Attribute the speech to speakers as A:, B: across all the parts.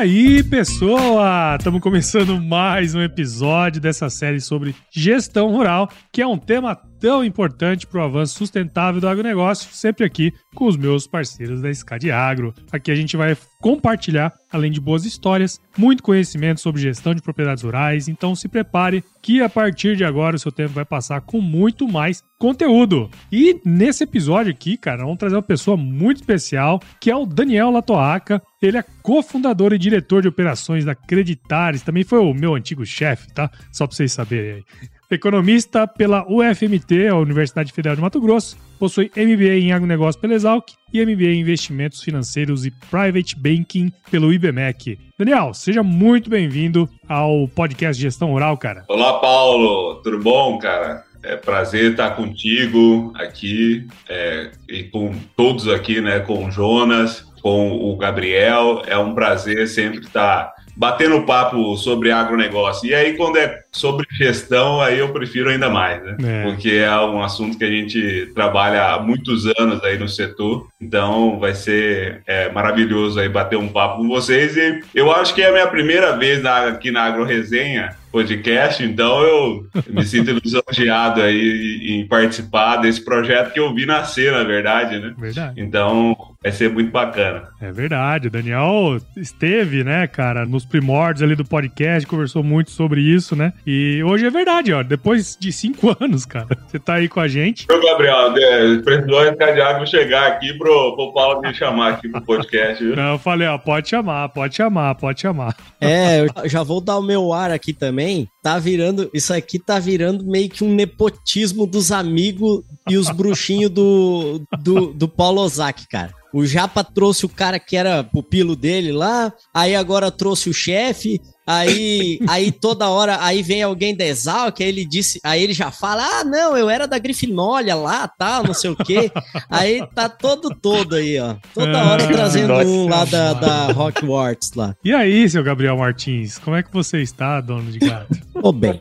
A: Aí, pessoa! Estamos começando mais um episódio dessa série sobre gestão rural, que é um tema tão importante para o avanço sustentável do agronegócio, sempre aqui com os meus parceiros da Scad Agro. Aqui a gente vai compartilhar, além de boas histórias, muito conhecimento sobre gestão de propriedades rurais, então se prepare que a partir de agora o seu tempo vai passar com muito mais conteúdo. E nesse episódio aqui, cara, vamos trazer uma pessoa muito especial, que é o Daniel Latoaca. Ele é cofundador e diretor de operações da Creditares, também foi o meu antigo chefe, tá? Só para vocês saberem aí. Economista pela UFMT, a Universidade Federal de Mato Grosso, possui MBA em agronegócio pela Exalc e MBA em investimentos financeiros e private banking pelo IBMEC. Daniel, seja muito bem-vindo ao podcast Gestão Rural, cara.
B: Olá, Paulo, tudo bom, cara? É prazer estar contigo aqui é, e com todos aqui, né? Com o Jonas, com o Gabriel. É um prazer sempre estar batendo papo sobre agronegócio. E aí, quando é sobre gestão, aí eu prefiro ainda mais, né? É. Porque é um assunto que a gente trabalha há muitos anos aí no setor. Então, vai ser é, maravilhoso aí bater um papo com vocês. E eu acho que é a minha primeira vez na, aqui na Agro Resenha podcast, então eu me sinto lisonjeado aí em participar desse projeto que eu vi nascer, na verdade, né? Verdade. Então, vai ser muito bacana.
A: É verdade. O Daniel esteve, né, cara, nos primórdios ali do podcast, conversou muito sobre isso, né? E hoje é verdade, ó. Depois de cinco anos, cara, você tá aí com a gente.
B: Ô, Gabriel, é, precisou ficar de água chegar aqui pro, pro Paulo me chamar aqui pro podcast, viu?
A: Não, eu falei, ó, pode chamar, pode chamar, pode chamar.
C: É, eu já vou dar o meu ar aqui também. Me. Tá virando, isso aqui tá virando meio que um nepotismo dos amigos e os bruxinhos do, do, do Paulo Ozaki, cara. O Japa trouxe o cara que era pupilo dele lá, aí agora trouxe o chefe, Aí, aí toda hora, aí vem alguém da Exalc, aí ele disse, aí ele já fala: "Ah, não, eu era da Grifinólia lá, tal, não sei o quê". Aí tá todo todo aí, ó. Toda ah, hora trazendo um lá da, da Hogwarts lá.
A: E aí, seu Gabriel Martins, como é que você está, dono de gato?
C: Tô bem.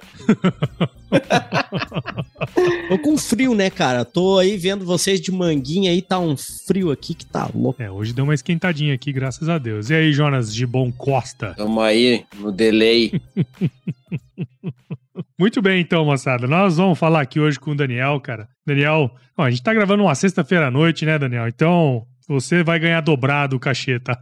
C: Tô com frio, né, cara? Tô aí vendo vocês de manguinha aí, tá um frio aqui que tá louco.
A: É, hoje deu uma esquentadinha aqui, graças a Deus. E aí, Jonas de Bom Costa?
D: Tamo aí no delay.
A: Muito bem, então, moçada. Nós vamos falar aqui hoje com o Daniel, cara. Daniel, ó, a gente tá gravando uma sexta-feira à noite, né, Daniel? Então, você vai ganhar dobrado o cachê, tá?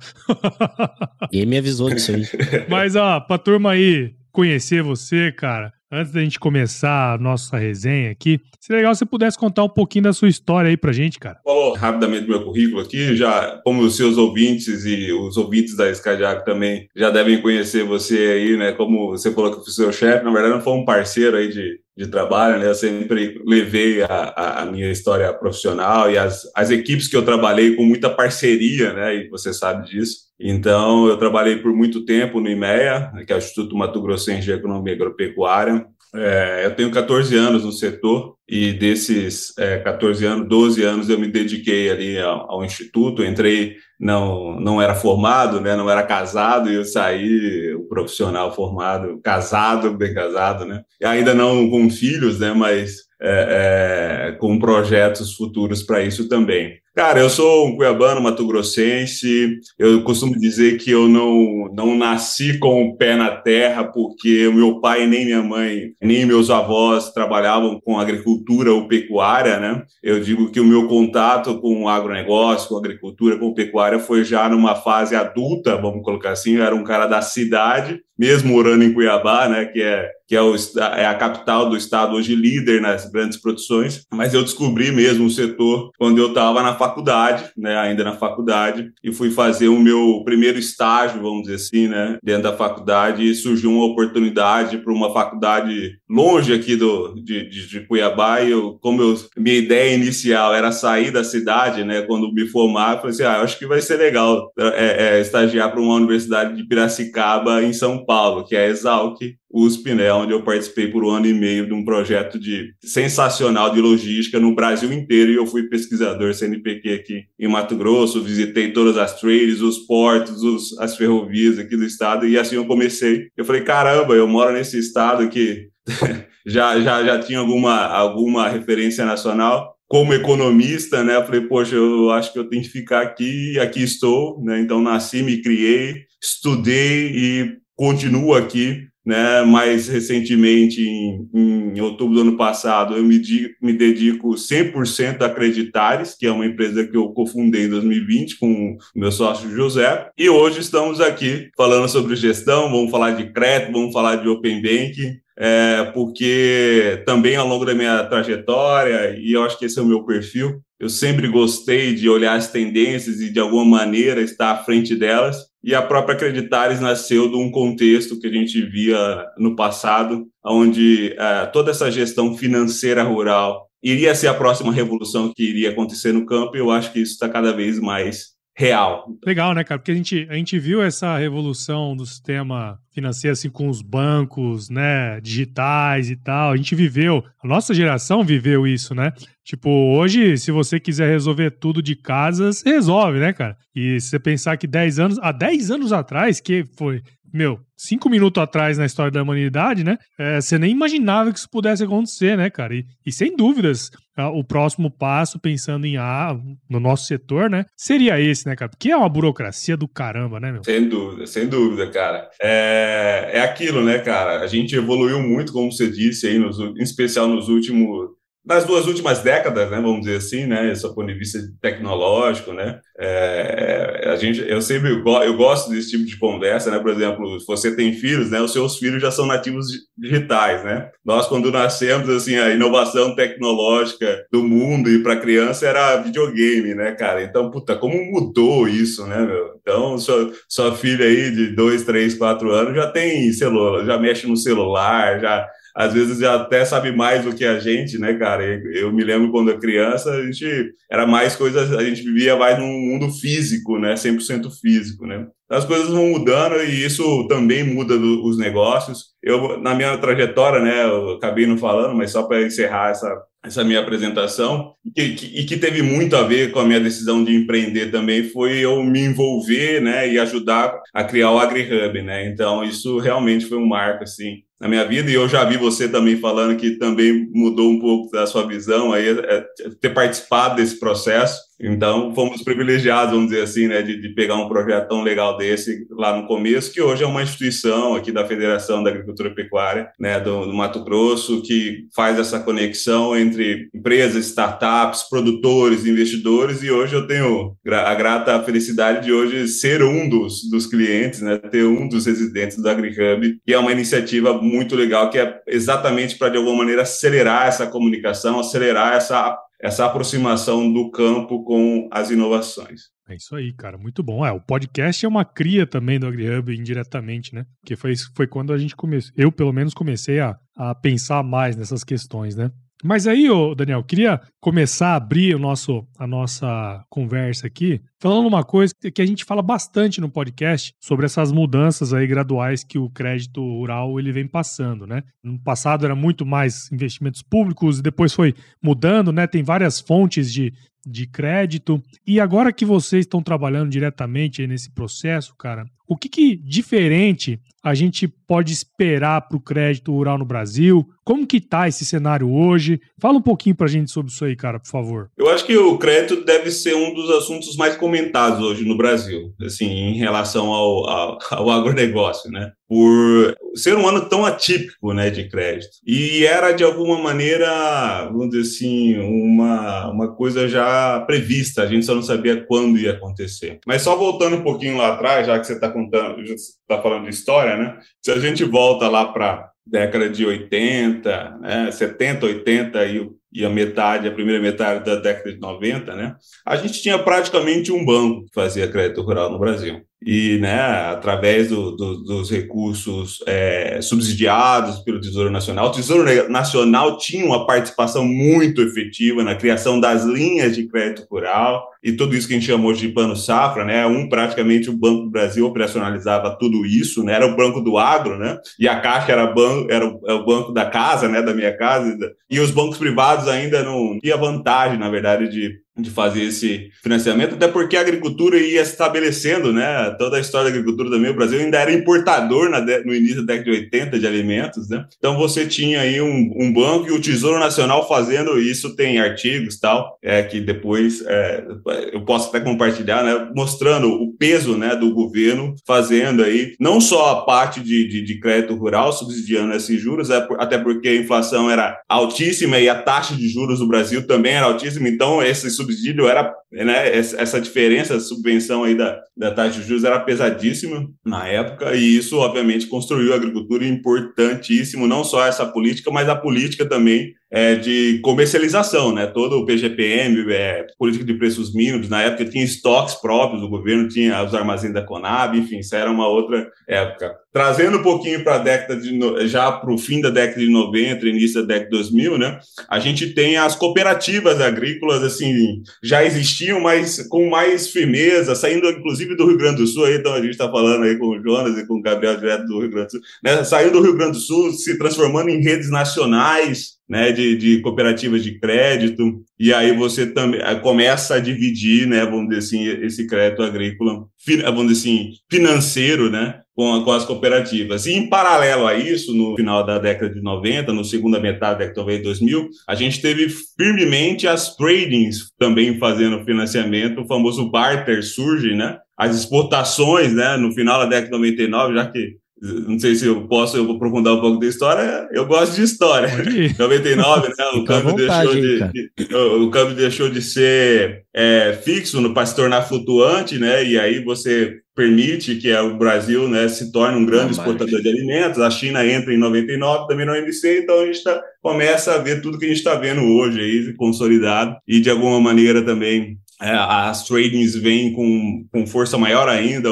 C: Ele me avisou disso aí.
A: Mas, ó, pra turma aí conhecer você, cara, Antes da gente começar a nossa resenha aqui, seria legal se você pudesse contar um pouquinho da sua história aí pra gente, cara.
B: Falou rapidamente meu currículo aqui, já como os seus ouvintes e os ouvintes da Escadiaco também já devem conhecer você aí, né? Como você falou que foi seu chefe, na verdade não foi um parceiro aí de, de trabalho, né? Eu sempre levei a, a, minha história profissional e as, as equipes que eu trabalhei com muita parceria, né? E você sabe disso. Então, eu trabalhei por muito tempo no IMEA, que é o Instituto Mato Grossense de Economia Agropecuária. É, eu tenho 14 anos no setor e desses é, 14 anos, 12 anos eu me dediquei ali ao, ao, instituto. Entrei, não, não era formado, né, não era casado e eu saí o profissional formado, casado, bem casado, né? E ainda não com filhos, né, mas é, é, com projetos futuros para isso também. Cara, eu sou um cuiabano, mato-grossense. Eu costumo dizer que eu não, não nasci com o pé na terra, porque meu pai, nem minha mãe, nem meus avós trabalhavam com agricultura ou pecuária, né? Eu digo que o meu contato com o agronegócio, com agricultura, com pecuária, foi já numa fase adulta, vamos colocar assim. Eu era um cara da cidade mesmo morando em Cuiabá, né, que é que é, o, é, a capital do estado hoje líder nas grandes produções, mas eu descobri mesmo o setor quando eu estava na faculdade, né, ainda na faculdade, e fui fazer o meu primeiro estágio, vamos dizer assim, né, dentro da faculdade, e surgiu uma oportunidade para uma faculdade longe aqui do, de, de, de Cuiabá, e eu, como eu, minha ideia inicial era sair da cidade, né, quando me formar, eu falei assim, ah, acho que vai ser legal é, é, estagiar para uma universidade de Piracicaba, em São Paulo, que é a Exalc, USP, né, onde eu participei por um ano e meio de um projeto de sensacional de logística no Brasil inteiro e eu fui pesquisador CNPq aqui em Mato Grosso, visitei todas as trades, os portos, os, as ferrovias aqui do estado e assim eu comecei. Eu falei, caramba, eu moro nesse estado que já, já, já tinha alguma, alguma referência nacional, como economista, né? Eu falei, poxa, eu acho que eu tenho que ficar aqui, aqui estou, né? Então nasci, me criei, estudei e continuo aqui né? Mais recentemente, em, em, outubro do ano passado, eu me, me dedico 100% a Creditares, que é uma empresa que eu cofundei em 2020 com meu sócio José. E hoje estamos aqui falando sobre gestão, vamos falar de crédito, vamos falar de Open Bank, é, porque também ao longo da minha trajetória, e eu acho que esse é o meu perfil, eu sempre gostei de olhar as tendências e, de alguma maneira, estar à frente delas. E a própria Creditares nasceu de um contexto que a gente via no passado, onde uh, toda essa gestão financeira rural iria ser a próxima revolução que iria acontecer no campo, e eu acho que isso está cada vez mais real.
A: Legal, né, cara? Porque a gente, a gente viu essa revolução do sistema financeiro, assim, com os bancos, né, digitais e tal. A gente viveu, a nossa geração viveu isso, né? Tipo, hoje, se você quiser resolver tudo de casa, você resolve, né, cara? E se você pensar que 10 anos, há 10 anos atrás, que foi meu, cinco minutos atrás na história da humanidade, né? É, você nem imaginava que isso pudesse acontecer, né, cara? E, e sem dúvidas, o próximo passo, pensando em A, no nosso setor, né? Seria esse, né, cara? Porque é uma burocracia do caramba, né, meu?
B: Sem dúvida, sem dúvida, cara. É, é aquilo, né, cara? A gente evoluiu muito, como você disse aí, nos, em especial nos últimos nas duas últimas décadas, né, vamos dizer assim, né, esse ponto de vista tecnológico, né, é, a gente, eu sempre eu gosto desse tipo de conversa, né, por exemplo, você tem filhos, né, os seus filhos já são nativos digitais, né, nós quando nascemos, assim, a inovação tecnológica do mundo e para criança era videogame, né, cara, então, puta, como mudou isso, né, meu? então, sua, sua filha aí de dois, três, quatro anos já tem celular, já mexe no celular, já às vezes já até sabe mais do que a gente, né, cara? Eu me lembro quando eu criança, a gente era mais coisas, a gente vivia mais num mundo físico, né, 100% físico, né? As coisas vão mudando e isso também muda do, os negócios. Eu, na minha trajetória, né, eu acabei não falando, mas só para encerrar essa, essa minha apresentação, e que, e que teve muito a ver com a minha decisão de empreender também, foi eu me envolver, né, e ajudar a criar o AgriHub, né? Então, isso realmente foi um marco, assim, na minha vida, e eu já vi você também falando que também mudou um pouco da sua visão aí, é, ter participado desse processo. Então, fomos privilegiados, vamos dizer assim, né, de, de, pegar um projeto tão legal desse lá no começo, que hoje é uma instituição aqui da Federação da Agricultura e Pecuária, né, do, do Mato Grosso, que faz essa conexão entre empresas, startups, produtores, investidores, e hoje eu tenho a grata felicidade de hoje ser um dos, dos clientes, né, ter um dos residentes do AgriHub, que é uma iniciativa muito legal, que é exatamente para, de alguma maneira, acelerar essa comunicação, acelerar essa essa aproximação do campo com as inovações.
A: É isso aí, cara, muito bom. É, o podcast é uma cria também do AgriHub indiretamente, né? Porque foi, foi quando a gente começou, eu pelo menos comecei a, a pensar mais nessas questões, né? Mas aí, ô Daniel, queria começar a abrir o nosso, a nossa conversa aqui, falando uma coisa que a gente fala bastante no podcast sobre essas mudanças aí graduais que o crédito rural ele vem passando, né? No passado era muito mais investimentos públicos, depois foi mudando, né? Tem várias fontes de, de crédito. E agora que vocês estão trabalhando diretamente nesse processo, cara, o que, que diferente a gente pode esperar para o crédito rural no Brasil? Como que está esse cenário hoje? Fala um pouquinho para a gente sobre isso aí, cara, por favor.
B: Eu acho que o crédito deve ser um dos assuntos mais comentados hoje no Brasil, assim, em relação ao, ao, ao agronegócio, né? Por ser um ano tão atípico, né, de crédito. E era de alguma maneira, vamos dizer assim, uma, uma coisa já prevista, a gente só não sabia quando ia acontecer. Mas só voltando um pouquinho lá atrás, já que você está contando, está falando de história, né? Se a gente volta lá para década de 80, né, 70, 80 e, e a metade, a primeira metade da década de 90, né, a gente tinha praticamente um banco que fazia crédito rural no Brasil e, né, através do, do, dos recursos é, subsidiados pelo Tesouro Nacional, o Tesouro Nacional tinha uma participação muito efetiva na criação das linhas de crédito rural e tudo isso que a gente chamou de plano safra, né, um praticamente o Banco do Brasil operacionalizava tudo isso, né, era o banco do agro, né, e a Caixa era, era o, era o banco da casa, né, da minha casa, e os bancos privados ainda não tinha vantagem, na verdade, de de fazer esse financiamento, até porque a agricultura ia estabelecendo, né? Toda a história da agricultura também, o Brasil ainda era importador na no início da década de 80 de alimentos, né? Então você tinha aí um, um banco e o Tesouro Nacional fazendo isso, tem artigos tal, é, que depois é, eu posso até compartilhar, né? Mostrando o peso né, do governo fazendo aí, não só a parte de, de, de crédito rural, subsidiando esses juros, é, até porque a inflação era altíssima e a taxa de juros do Brasil também era altíssima, então esses subsídio era, né, essa diferença, subvenção aí da, da taxa de juros era pesadíssima na época, e isso, obviamente, construiu a agricultura importantíssimo, não só essa política, mas a política também é, de comercialização, né? Todo o PGPM, é, política de preços mínimos, na época tinha estoques próprios, o governo tinha os armazéns da Conab, enfim, isso era uma outra época. Trazendo um pouquinho para a década de já para o fim da década de 90, início da década de 2000, né? A gente tem as cooperativas agrícolas, assim, já existiam, mas com mais firmeza, saindo inclusive do Rio Grande do Sul, aí, então a gente está falando aí com o Jonas e com o Gabriel direto do Rio Grande do Sul, né? Saindo do Rio Grande do Sul, se transformando em redes nacionais, né, de, de cooperativas de crédito, e aí você também começa a dividir, né, vamos dizer assim, esse crédito agrícola, vamos dizer assim, financeiro, né, com, com as cooperativas. E em paralelo a isso, no final da década de 90, no segunda metade da década de 2000, a gente teve firmemente as tradings também fazendo financiamento, o famoso barter surge, né, as exportações, né, no final da década de 99, já que não sei se eu posso eu aprofundar um pouco da história, eu gosto de história. 99, né, o câmbio, vontade, deixou de, de, o câmbio deixou de ser é, fixo para se tornar flutuante, né? E aí você permite que o Brasil né, se torne um grande exportador de alimentos, a China entra em 99 também no OMC, então a gente tá, começa a ver tudo que a gente está vendo hoje aí consolidado. E de alguma maneira também é, as tradings vêm com, com força maior ainda,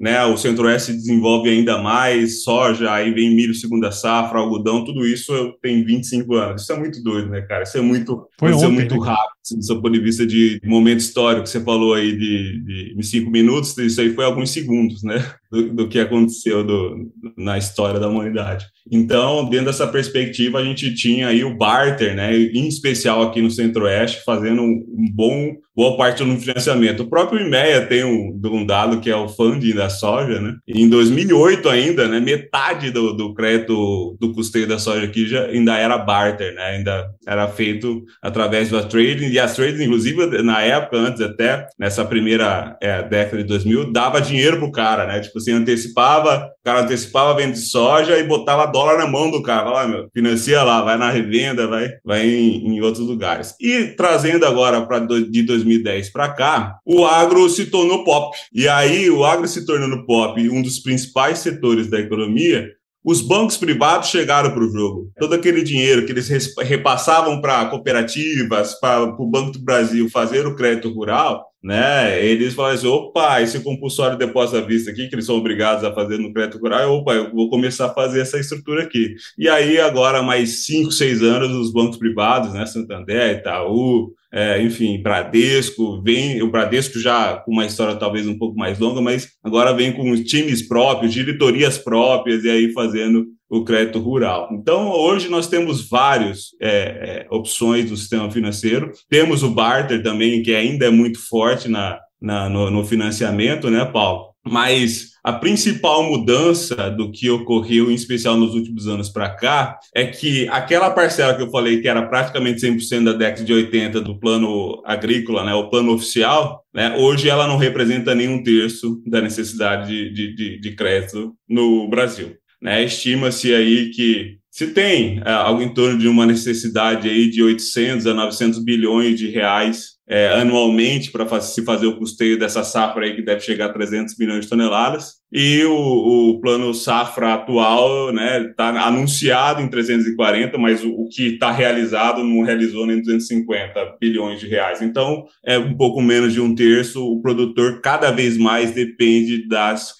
B: né? O Centro-Oeste desenvolve ainda mais, soja, aí vem milho segunda safra, algodão, tudo isso tem 25 anos. Isso é muito doido, né, cara? Isso é muito, Foi ontem, muito né? rápido, do seu ponto de vista de momento histórico. Você falou aí de, de cinco minutos, isso aí foi alguns segundos, né? Do, do que aconteceu do, na história da humanidade. Então, dentro dessa perspectiva, a gente tinha aí o barter, né, em especial aqui no Centro-Oeste, fazendo um bom, boa parte no financiamento. O próprio IMEA tem um, um dado que é o funding da soja, né, em 2008 ainda, né, metade do, do crédito do custeio da soja aqui já ainda era barter, né, ainda era feito através do trading, e as trading, inclusive, na época, antes até, nessa primeira é, década de 2000, dava dinheiro pro cara, né, tipo assim, antecipava, o cara antecipava venda de soja e botava dólar na mão do cara. Fala, ah, meu, financia lá, vai na revenda, vai, vai em, em outros lugares. E trazendo agora para de 2010 para cá, o agro se tornou pop. E aí, o agro se tornando pop, um dos principais setores da economia, os bancos privados chegaram para o jogo. Todo aquele dinheiro que eles repassavam para cooperativas, para o Banco do Brasil fazer o crédito rural, né? Eles falam assim: opa, esse compulsório de depósito à vista aqui, que eles são obrigados a fazer no crédito rural, opa, eu vou começar a fazer essa estrutura aqui. E aí, agora, mais cinco, seis anos, os bancos privados, né? Santander, Itaú, é, enfim, Bradesco, vem, o Bradesco já com uma história talvez um pouco mais longa, mas agora vem com times próprios, diretorias próprias, e aí fazendo o crédito rural. Então, hoje nós temos várias é, é, opções do sistema financeiro. Temos o barter também, que ainda é muito forte na, na no, no financiamento, né, Paulo? Mas a principal mudança do que ocorreu, em especial nos últimos anos para cá, é que aquela parcela que eu falei que era praticamente 100% da década de 80 do plano agrícola, né, o plano oficial, né, hoje ela não representa nem um terço da necessidade de, de, de crédito no Brasil. Né? Estima-se aí que se tem é, algo em torno de uma necessidade aí de 800 a 900 bilhões de reais é, anualmente para se fazer o custeio dessa safra aí que deve chegar a 300 milhões de toneladas. E o, o plano safra atual está né, tá anunciado em 340, mas o, o que está realizado não realizou nem 250 bilhões de reais. Então, é um pouco menos de um terço. O produtor cada vez mais depende das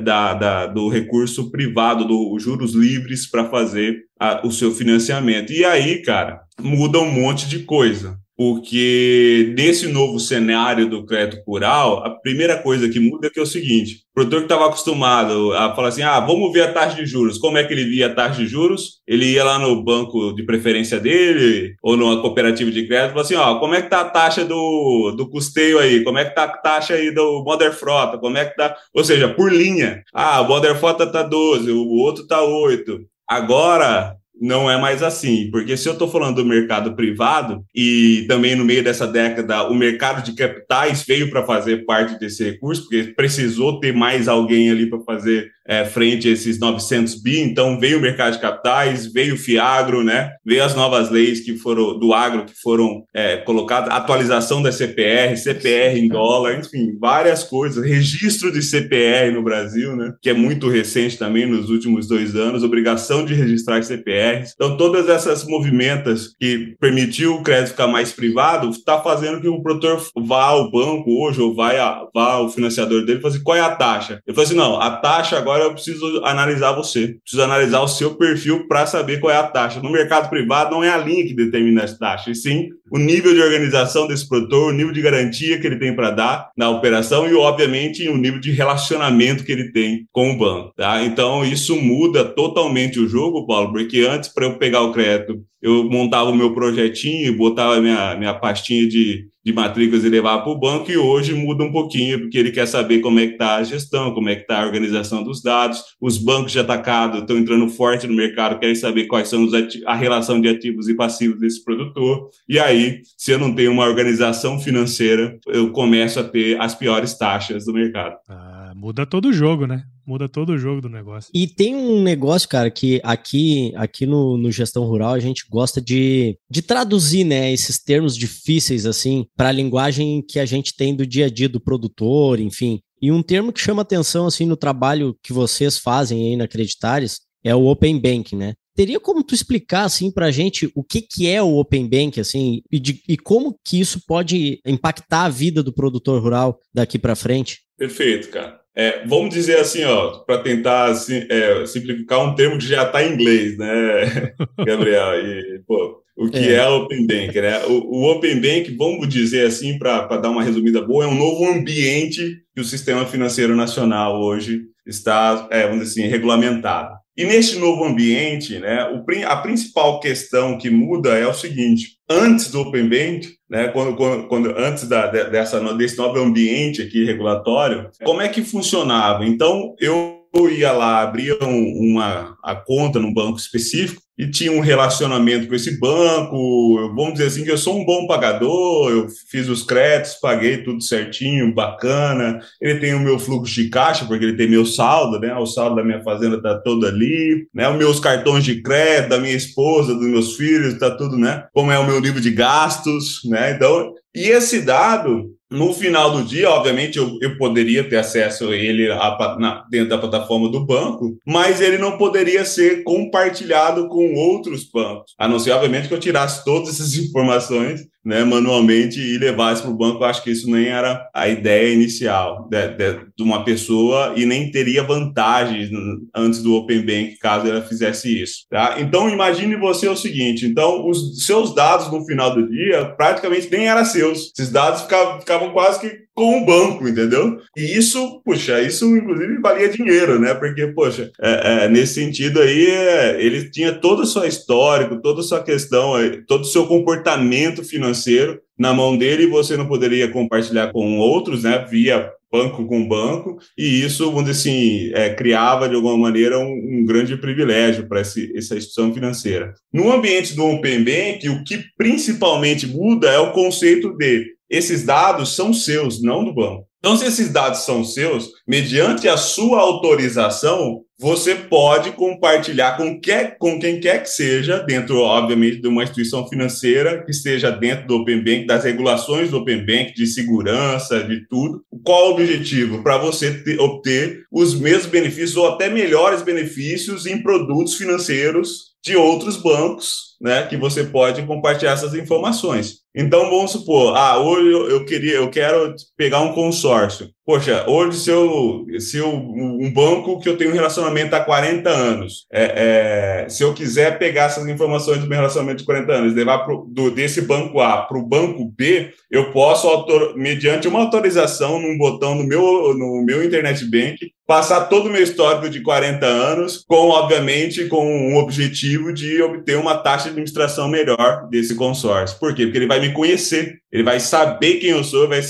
B: da, da, do recurso privado, dos juros livres para fazer a, o seu financiamento. E aí, cara, muda um monte de coisa porque nesse novo cenário do crédito rural, a primeira coisa que muda é que é o seguinte: o produtor que estava acostumado a falar assim, ah, vamos ver a taxa de juros. Como é que ele via a taxa de juros? Ele ia lá no banco de preferência dele ou numa cooperativa de crédito, falava assim, ó, como é que tá a taxa do, do custeio aí? Como é que tá a taxa aí do Modern Frota? Como é que tá? Ou seja, por linha. Ah, o Modern Frota tá 12, o outro tá 8. Agora, não é mais assim, porque se eu estou falando do mercado privado e também no meio dessa década o mercado de capitais veio para fazer parte desse recurso, porque precisou ter mais alguém ali para fazer é, frente a esses 900 bi, então veio o mercado de capitais, veio o Fiagro, né? Veio as novas leis que foram do agro que foram é, colocadas, atualização da CPR, CPR em dólar, enfim, várias coisas, registro de CPR no Brasil, né? Que é muito recente também nos últimos dois anos, obrigação de registrar CPRs. Então todas essas movimentas que permitiu o crédito ficar mais privado, está fazendo que o produtor vá ao banco hoje ou vai a, vá ao financiador dele e fale assim, qual é a taxa? Eu falo assim, não, a taxa agora eu preciso analisar você. Preciso analisar o seu perfil para saber qual é a taxa. No mercado privado, não é a linha que determina essa taxa, e sim o nível de organização desse produtor, o nível de garantia que ele tem para dar na operação e, obviamente, o nível de relacionamento que ele tem com o banco. Tá? Então, isso muda totalmente o jogo, Paulo, porque antes, para eu pegar o crédito, eu montava o meu projetinho, botava minha, minha pastinha de, de matrículas e levava para o banco, e hoje muda um pouquinho, porque ele quer saber como é que está a gestão, como é que está a organização dos dados, os bancos de atacado estão entrando forte no mercado, querem saber quais são a relação de ativos e passivos desse produtor, e aí, se eu não tenho uma organização financeira, eu começo a ter as piores taxas do mercado.
A: Ah, muda todo o jogo, né? Muda todo o jogo do negócio.
C: E tem um negócio, cara, que aqui, aqui no, no Gestão Rural a gente gosta de, de traduzir, né, esses termos difíceis, assim, para a linguagem que a gente tem do dia a dia do produtor, enfim. E um termo que chama atenção, assim, no trabalho que vocês fazem aí na Creditares é o Open Bank, né? Teria como tu explicar, assim, para a gente o que, que é o Open Bank, assim, e, de, e como que isso pode impactar a vida do produtor rural daqui para frente?
B: Perfeito, cara. É, vamos dizer assim, ó, para tentar assim, é, simplificar um termo que já está em inglês, né, Gabriel? E, pô, o que é, é Open Bank, né? O, o, Open Bank, vamos dizer assim, para dar uma resumida boa, é um novo ambiente que o sistema financeiro nacional hoje está, é, vamos dizer assim, regulamentado. E neste novo ambiente, né, o, a principal questão que muda é o seguinte: antes do Open Bank, né, quando, quando, quando antes da, dessa, desse novo ambiente aqui regulatório, como é que funcionava? Então, eu ia lá, abria uma a conta num banco específico, e tinha um relacionamento com esse banco. Vamos dizer assim que eu sou um bom pagador, eu fiz os créditos, paguei tudo certinho, bacana. Ele tem o meu fluxo de caixa, porque ele tem meu saldo, né? O saldo da minha fazenda está todo ali, né? Os meus cartões de crédito da minha esposa, dos meus filhos, está tudo, né? Como é o meu nível de gastos, né? Então, e esse dado no final do dia, obviamente, eu, eu poderia ter acesso a ele a, na, dentro da plataforma do banco, mas ele não poderia ser compartilhado com outros bancos. A não ser, obviamente, que eu tirasse todas essas informações né, manualmente e levasse para o banco. Eu acho que isso nem era a ideia inicial de, de, de, uma pessoa e nem teria vantagens antes do Open Bank caso ela fizesse isso. Tá? Então, imagine você o seguinte: então, os seus dados no final do dia praticamente nem eram seus. Esses dados ficavam, ficavam quase que com o banco, entendeu? E isso, puxa, isso inclusive valia dinheiro, né? Porque, poxa, é, é, nesse sentido aí, é, ele tinha todo o seu histórico, toda a sua questão, todo o seu comportamento financeiro na mão dele e você não poderia compartilhar com outros, né? Via banco com banco, e isso, vamos dizer assim, é, criava de alguma maneira um, um grande privilégio para essa instituição financeira. No ambiente do Open Bank, o que principalmente muda é o conceito de esses dados são seus, não do banco. Então, se esses dados são seus, mediante a sua autorização, você pode compartilhar com, quer, com quem quer que seja, dentro, obviamente, de uma instituição financeira, que esteja dentro do Open Bank, das regulações do Open Bank, de segurança, de tudo. Qual o objetivo? Para você ter, obter os mesmos benefícios ou até melhores benefícios em produtos financeiros de outros bancos, né, que você pode compartilhar essas informações. Então, vamos supor, ah, hoje eu queria, eu quero pegar um consórcio. Poxa, hoje se eu, se eu, um banco que eu tenho um relacionamento há 40 anos, é, é, se eu quiser pegar essas informações do meu relacionamento de 40 anos, levar pro, do, desse banco A para o banco B, eu posso, autor, mediante uma autorização num botão no meu, no meu internet bank, passar todo o meu histórico de 40 anos, com, obviamente, com um objetivo de obter uma taxa administração melhor desse consórcio. Por quê? Porque ele vai me conhecer, ele vai saber quem eu sou, vai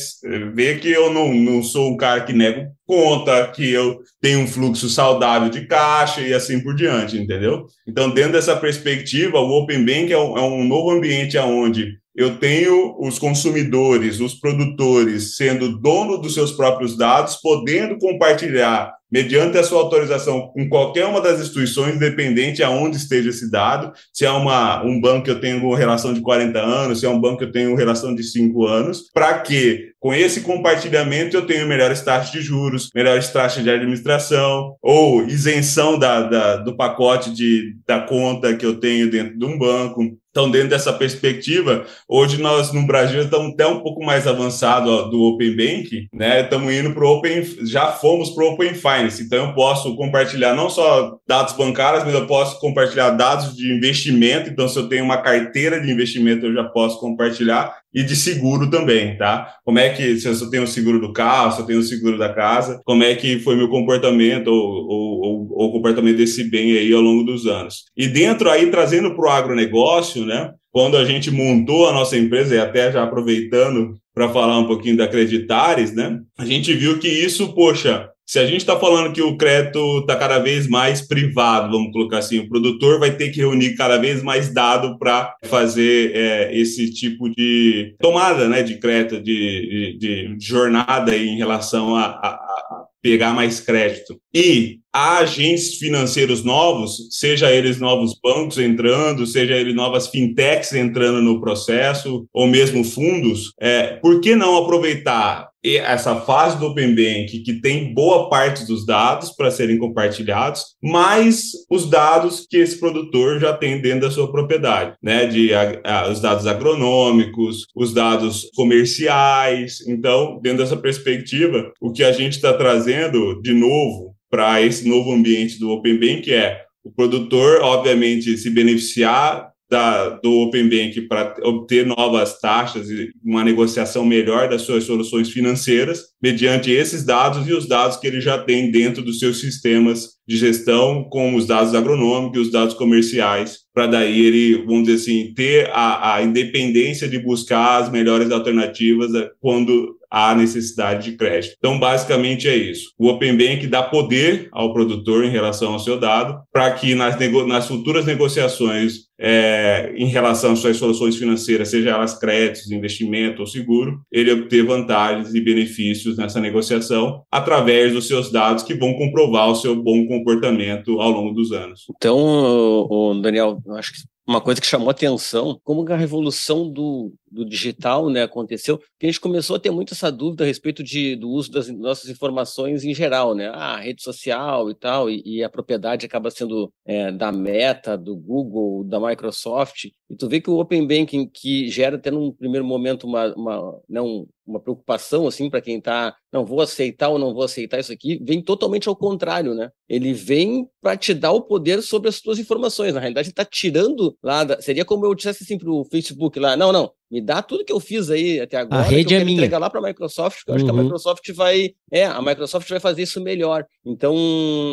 B: ver que eu não, não sou um cara que nego conta, que eu tenho um fluxo saudável de caixa e assim por diante, entendeu? Então, dentro dessa perspectiva, o Open Bank é um, é um novo ambiente onde eu tenho os consumidores, os produtores, sendo dono dos seus próprios dados, podendo compartilhar mediante a sua autorização com qualquer uma das instituições, independente aonde esteja esse dado, se é uma, um banco que eu tenho relação de 40 anos, se é um banco que eu tenho relação de 5 anos, para que com esse compartilhamento eu tenho melhores taxas de juros, melhores taxas de administração, ou isenção da, da, do pacote de, da conta que eu tenho dentro de um banco. Então, dentro dessa perspectiva, hoje nós no Brasil estamos até um pouco mais avançado do Open Bank, né? Estamos indo para o Open, já fomos para o Open Finance. Então, eu posso compartilhar não só dados bancários, mas eu posso compartilhar dados de investimento. Então, se eu tenho uma carteira de investimento, eu já posso compartilhar e de seguro também, tá? Como é que, se eu tenho o seguro do carro, se eu tenho o seguro da casa, como é que foi meu comportamento ou, ou, ou o comportamento desse bem aí ao longo dos anos. E dentro aí, trazendo para o agronegócio, né? Quando a gente montou a nossa empresa, e até já aproveitando para falar um pouquinho da Creditares, né? A gente viu que isso, poxa, se a gente está falando que o crédito está cada vez mais privado, vamos colocar assim, o produtor vai ter que reunir cada vez mais dado para fazer é, esse tipo de tomada né, de crédito, de, de, de jornada em relação a, a, a pegar mais crédito. E há agentes financeiros novos, seja eles novos bancos entrando, seja eles novas fintechs entrando no processo, ou mesmo fundos, é, por que não aproveitar essa fase do Open Bank, que tem boa parte dos dados para serem compartilhados, mais os dados que esse produtor já tem dentro da sua propriedade, né? De a, a, os dados agronômicos, os dados comerciais. Então, dentro dessa perspectiva, o que a gente está trazendo de novo para esse novo ambiente do Open Bank é o produtor, obviamente, se beneficiar da, do Open Bank para obter novas taxas e uma negociação melhor das suas soluções financeiras, mediante esses dados e os dados que ele já tem dentro dos seus sistemas de gestão, como os dados agronômicos e os dados comerciais, para daí ele, vamos dizer assim, ter a, a independência de buscar as melhores alternativas quando há necessidade de crédito. Então, basicamente é isso. O Open Bank dá poder ao produtor em relação ao seu dado, para que nas, nas futuras negociações é, em relação às suas soluções financeiras, seja elas créditos, investimento ou seguro, ele obter vantagens e benefícios nessa negociação através dos seus dados que vão comprovar o seu bom comportamento ao longo dos anos.
D: Então, Daniel, acho que uma coisa que chamou atenção, como a revolução do, do digital né, aconteceu, que a gente começou a ter muito essa dúvida a respeito de, do uso das nossas informações em geral, né? Ah, rede social e tal, e, e a propriedade acaba sendo é, da Meta, do Google, da Microsoft. E tu vê que o Open Banking, que gera até num primeiro momento uma, uma, né, um, uma preocupação assim para quem está, não vou aceitar ou não vou aceitar isso aqui, vem totalmente ao contrário, né? Ele vem para te dar o poder sobre as tuas informações. Na realidade, ele está tirando lá, da... seria como eu dissesse assim para o Facebook lá, não, não, me dá tudo que eu fiz aí até agora.
C: A rede
D: que eu
C: é minha.
D: entregar lá para a Microsoft, porque eu acho que a uhum. Microsoft vai, é, a Microsoft vai fazer isso melhor. Então,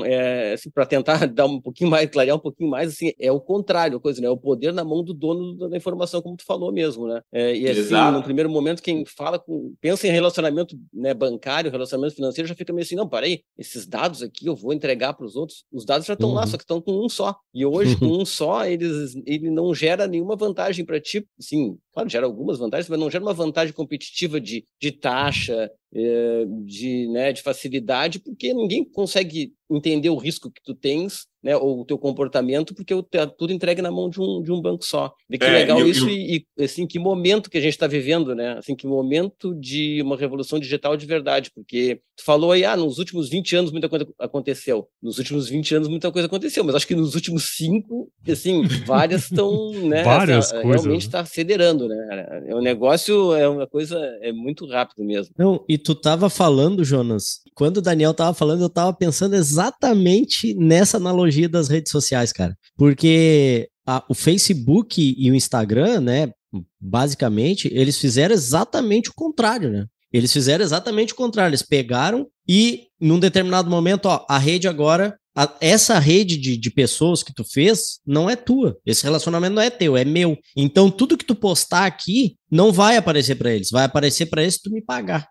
D: é, assim, para tentar dar um pouquinho mais, clarear um pouquinho mais, assim, é o contrário, a coisa, né? É o poder na mão do dono da informação, como tu falou mesmo, né? É, e assim, Exato. no primeiro momento, quem fala com, pensa em relacionamento né, bancário, relacionamento financeiro, já fica meio assim, não, parei, esses dados aqui eu vou entregar para os outros, os dados já estão uhum. lá, só que estão com um só. E hoje, com um só, eles, ele não gera nenhuma vantagem para ti, assim, claro, gera algumas vantagens, mas não gera uma vantagem competitiva de, de taxa, de, né, de facilidade, porque ninguém consegue entender o risco que tu tens, né, ou o teu comportamento, porque o, tudo entregue na mão de um, de um banco só. Vê que é, legal eu, isso eu... e, e, assim, que momento que a gente está vivendo, né? Assim, que momento de uma revolução digital de verdade, porque tu falou aí, ah, nos últimos 20 anos muita coisa aconteceu. Nos últimos 20 anos muita coisa aconteceu, mas acho que nos últimos cinco, assim, várias estão, né?
A: Várias essa, coisas.
D: Realmente está acelerando, né? O negócio é uma coisa, é muito rápido mesmo.
C: Não, e tu tava falando, Jonas, quando o Daniel tava falando, eu tava pensando exatamente nessa analogia das redes sociais, cara. Porque a, o Facebook e o Instagram, né, basicamente, eles fizeram exatamente o contrário, né? Eles fizeram exatamente o contrário. Eles pegaram e, num determinado momento, ó, a rede agora a, essa rede de, de pessoas que tu fez não é tua. Esse relacionamento não é teu, é meu. Então, tudo que tu postar aqui não vai aparecer para eles. Vai aparecer para eles se tu me pagar.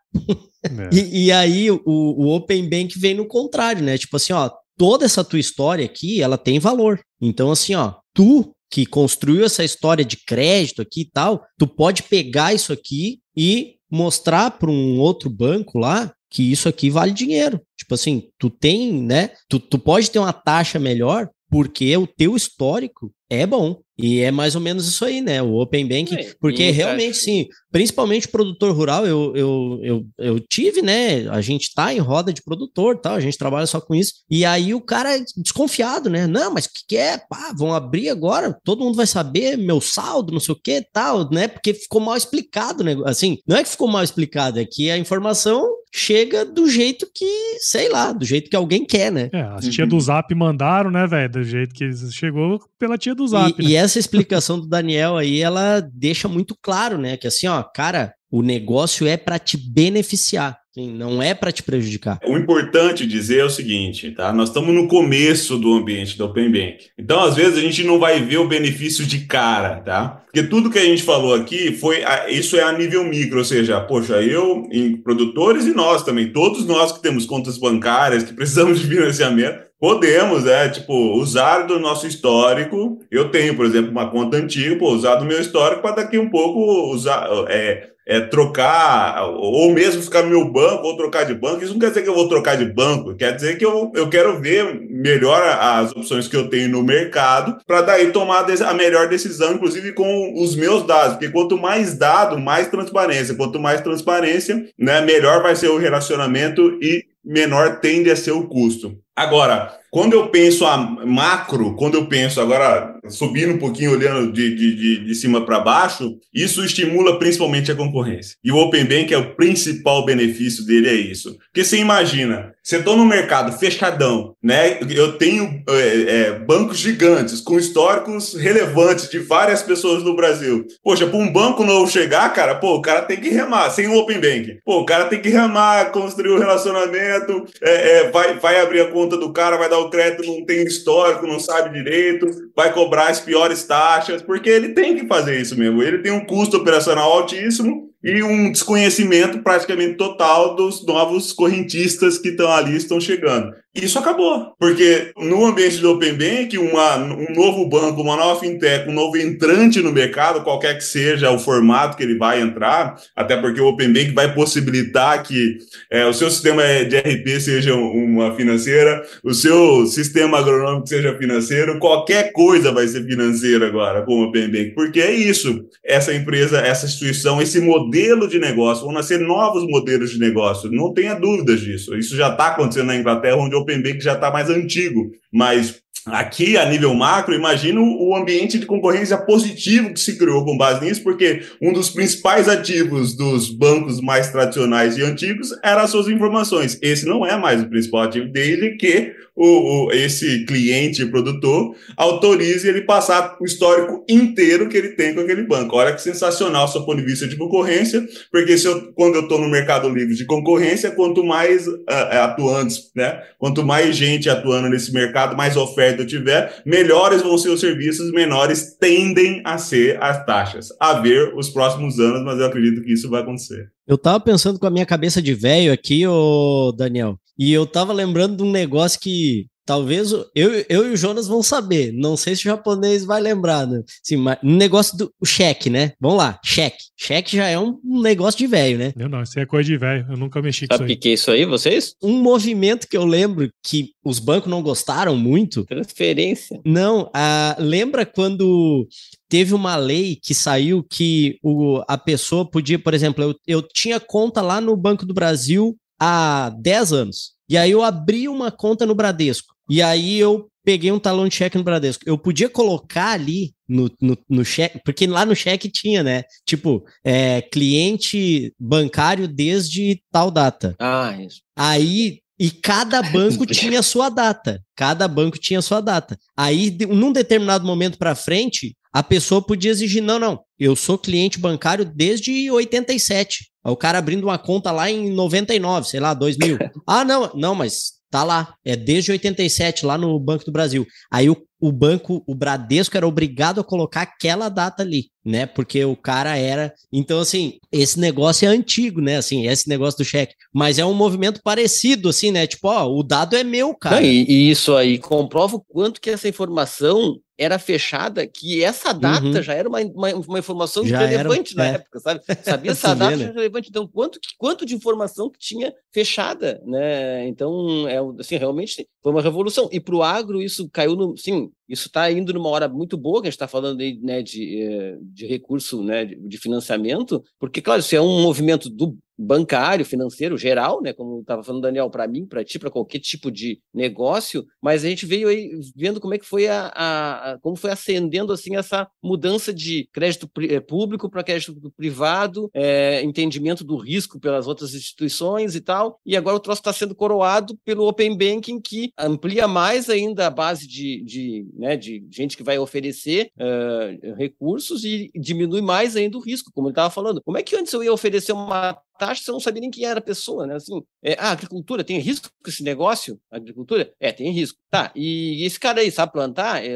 C: É. e, e, aí, o, o Open Bank vem no contrário, né? Tipo assim, ó, toda essa tua história aqui, ela tem valor. Então, assim, ó, tu que construiu essa história de crédito aqui e tal, tu pode pegar isso aqui e mostrar para um outro banco lá que isso aqui vale dinheiro. Tipo assim, tu tem, né? Tu, tu pode ter uma taxa melhor porque o teu histórico é bom. E é mais ou menos isso aí, né? O Open Bank, é, porque realmente, sim, principalmente produtor rural, eu, eu, eu, eu tive, né? A gente tá em roda de produtor tal, a gente trabalha só com isso. E aí o cara é desconfiado, né? Não, mas o que, que é? Pá, vão abrir agora, todo mundo vai saber meu saldo, não sei o que tal, né? Porque ficou mal explicado, né? Assim, não é que ficou mal explicado, é que a informação chega do jeito que, sei lá, do jeito que alguém quer, né?
A: É, as tia do Zap mandaram, né, velho? Do jeito que chegou pela tia do Zap.
C: E,
A: né?
C: e essa explicação do Daniel aí, ela deixa muito claro, né? Que assim, ó, cara, o negócio é para te beneficiar. Sim, não é para te prejudicar.
B: O importante dizer é o seguinte, tá? Nós estamos no começo do ambiente do Open Bank. Então, às vezes, a gente não vai ver o benefício de cara, tá? Porque tudo que a gente falou aqui foi isso é a nível micro, ou seja, poxa, eu, produtores e nós também, todos nós que temos contas bancárias, que precisamos de financiamento, Podemos, é, tipo, usar do nosso histórico. Eu tenho, por exemplo, uma conta antiga, pô, usar do meu histórico para daqui um pouco usar, é, é, trocar, ou mesmo ficar no meu banco, ou trocar de banco. Isso não quer dizer que eu vou trocar de banco, quer dizer que eu, eu quero ver melhor as opções que eu tenho no mercado, para daí tomar a melhor decisão, inclusive com os meus dados. Porque quanto mais dado, mais transparência. Quanto mais transparência, né, melhor vai ser o relacionamento e menor tende a ser o custo. Agora, quando eu penso a macro, quando eu penso agora subindo um pouquinho, olhando de, de, de cima para baixo, isso estimula principalmente a concorrência. E o Open Bank é o principal benefício dele, é isso. Porque você imagina, você está no mercado fechadão, né? Eu tenho é, é, bancos gigantes com históricos relevantes de várias pessoas no Brasil. Poxa, para um banco novo chegar, cara, pô, o cara tem que remar, sem o Open Bank. Pô, o cara tem que remar, construir o um relacionamento, é, é, vai, vai abrir a conta do cara, vai dar o crédito, não tem histórico, não sabe direito, vai cobrar as piores taxas, porque ele tem que fazer isso mesmo. Ele tem um custo operacional altíssimo e um desconhecimento praticamente total dos novos correntistas que estão ali, estão chegando. Isso acabou, porque no ambiente do Open Bank, uma, um novo banco, uma nova fintech, um novo entrante no mercado, qualquer que seja o formato que ele vai entrar, até porque o Open Bank vai possibilitar que é, o seu sistema de RP seja uma financeira, o seu sistema agronômico seja financeiro, qualquer coisa vai ser financeira agora com o Open Bank, porque é isso, essa empresa, essa instituição, esse modelo de negócio, vão nascer novos modelos de negócio, não tenha dúvidas disso, isso já está acontecendo na Inglaterra, onde Open Bank já está mais antigo, mas Aqui, a nível macro, imagino o ambiente de concorrência positivo que se criou com base nisso, porque um dos principais ativos dos bancos mais tradicionais e antigos era as suas informações. Esse não é mais o principal ativo desde que o, o, esse cliente produtor autorize ele passar o histórico inteiro que ele tem com aquele banco. Olha que sensacional do ponto de vista de concorrência, porque se eu, quando eu estou no mercado livre de concorrência, quanto mais uh, atuantes, né, quanto mais gente atuando nesse mercado, mais oferta eu tiver, melhores vão ser os serviços, menores tendem a ser as taxas. A ver os próximos anos, mas eu acredito que isso vai acontecer.
C: Eu tava pensando com a minha cabeça de velho aqui, ô Daniel, e eu tava lembrando de um negócio que talvez eu, eu e o Jonas vão saber. Não sei se o japonês vai lembrar, né? Sim, mas negócio do cheque, né? Vamos lá, cheque. Cheque já é um negócio de velho, né?
A: Não, não, isso é coisa de velho. Eu nunca mexi com
D: Sabe o
A: isso aí.
D: que que é isso aí, vocês?
C: Um movimento que eu lembro que os bancos não gostaram muito.
D: Transferência.
C: Não, ah, lembra quando teve uma lei que saiu que o, a pessoa podia, por exemplo, eu, eu tinha conta lá no Banco do Brasil há 10 anos. E aí eu abri uma conta no Bradesco. E aí eu peguei um talão de cheque no Bradesco. Eu podia colocar ali no, no, no cheque, porque lá no cheque tinha, né? Tipo, é, cliente bancário desde tal data.
D: Ah, isso.
C: Aí, e cada banco tinha sua data. Cada banco tinha sua data. Aí, de- num determinado momento para frente, a pessoa podia exigir: não, não, eu sou cliente bancário desde 87. Aí o cara abrindo uma conta lá em 99, sei lá, 2000. ah, não, não, mas tá lá. É desde 87, lá no Banco do Brasil. Aí o, o banco, o Bradesco era obrigado a colocar aquela data ali, né? Porque o cara era. Então, assim, esse negócio é antigo, né? Assim, esse negócio do cheque. Mas é um movimento parecido, assim, né? Tipo, ó, o dado é meu, cara.
D: Não, e, e isso aí comprova o quanto que essa informação era fechada, que essa data
C: Uhum.
D: já era uma, uma, uma informação
C: Já
D: relevante
C: era,
D: na
C: é.
D: época, sabe? Sabia essa
C: Tu vê,
D: data
C: né?
D: relevante. Então, quanto, quanto de informação que tinha fechada, né? Então, é, assim, realmente foi uma revolução. E para o agro, isso caiu no. Sim, isso está indo numa hora muito boa, que a gente está falando aí, né, de, eh, de recurso, né, de, financiamento, porque, claro, isso é um movimento do bancário, financeiro, geral, né, como estava falando Daniel, para mim, para ti, para qualquer tipo de negócio, mas a gente veio aí vendo como é que foi a, a- a- como foi ascendendo assim essa mudança de crédito eh, público para crédito privado, eh, entendimento do risco pelas outras instituições e tal, e agora o troço está sendo coroado pelo Open Banking, que amplia mais ainda a base de, de, né, de gente que vai oferecer eh, recursos e diminui mais ainda o risco, como ele estava falando. Como é que antes eu ia oferecer uma taxa, você não sabia nem quem era a pessoa, né? Assim, é, ah, agricultura, tem risco com esse negócio? Agricultura? É, tem risco. Tá, e esse cara aí sabe plantar? É,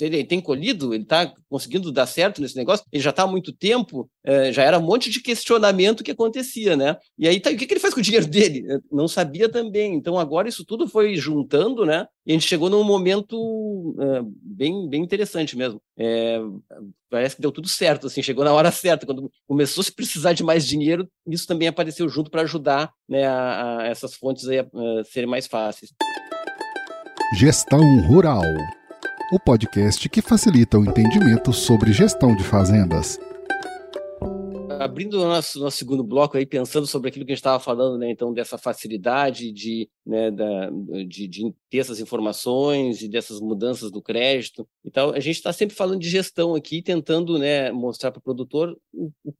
D: ele tem colhido? Ele tá conseguindo dar certo nesse negócio? Ele já tá há muito tempo? É, já era um monte de questionamento que acontecia, né? E aí, tá, o que, que ele faz com o dinheiro dele? Eu não sabia também. Então, agora isso tudo foi juntando, né? E a gente chegou num momento é, bem, bem interessante mesmo. É, parece que deu tudo certo, assim, chegou na hora certa. Quando começou a se precisar de mais dinheiro, isso também apareceu junto para ajudar né, a, a essas fontes aí a, a serem mais fáceis.
E: Gestão Rural o podcast que facilita o entendimento sobre gestão de fazendas.
D: Abrindo o nosso, nosso segundo bloco aí, pensando sobre aquilo que a gente estava falando, né, então, dessa facilidade de, né, da, de, de ter essas informações e dessas mudanças do crédito e tal, a gente está sempre falando de gestão aqui, tentando né, mostrar para o produtor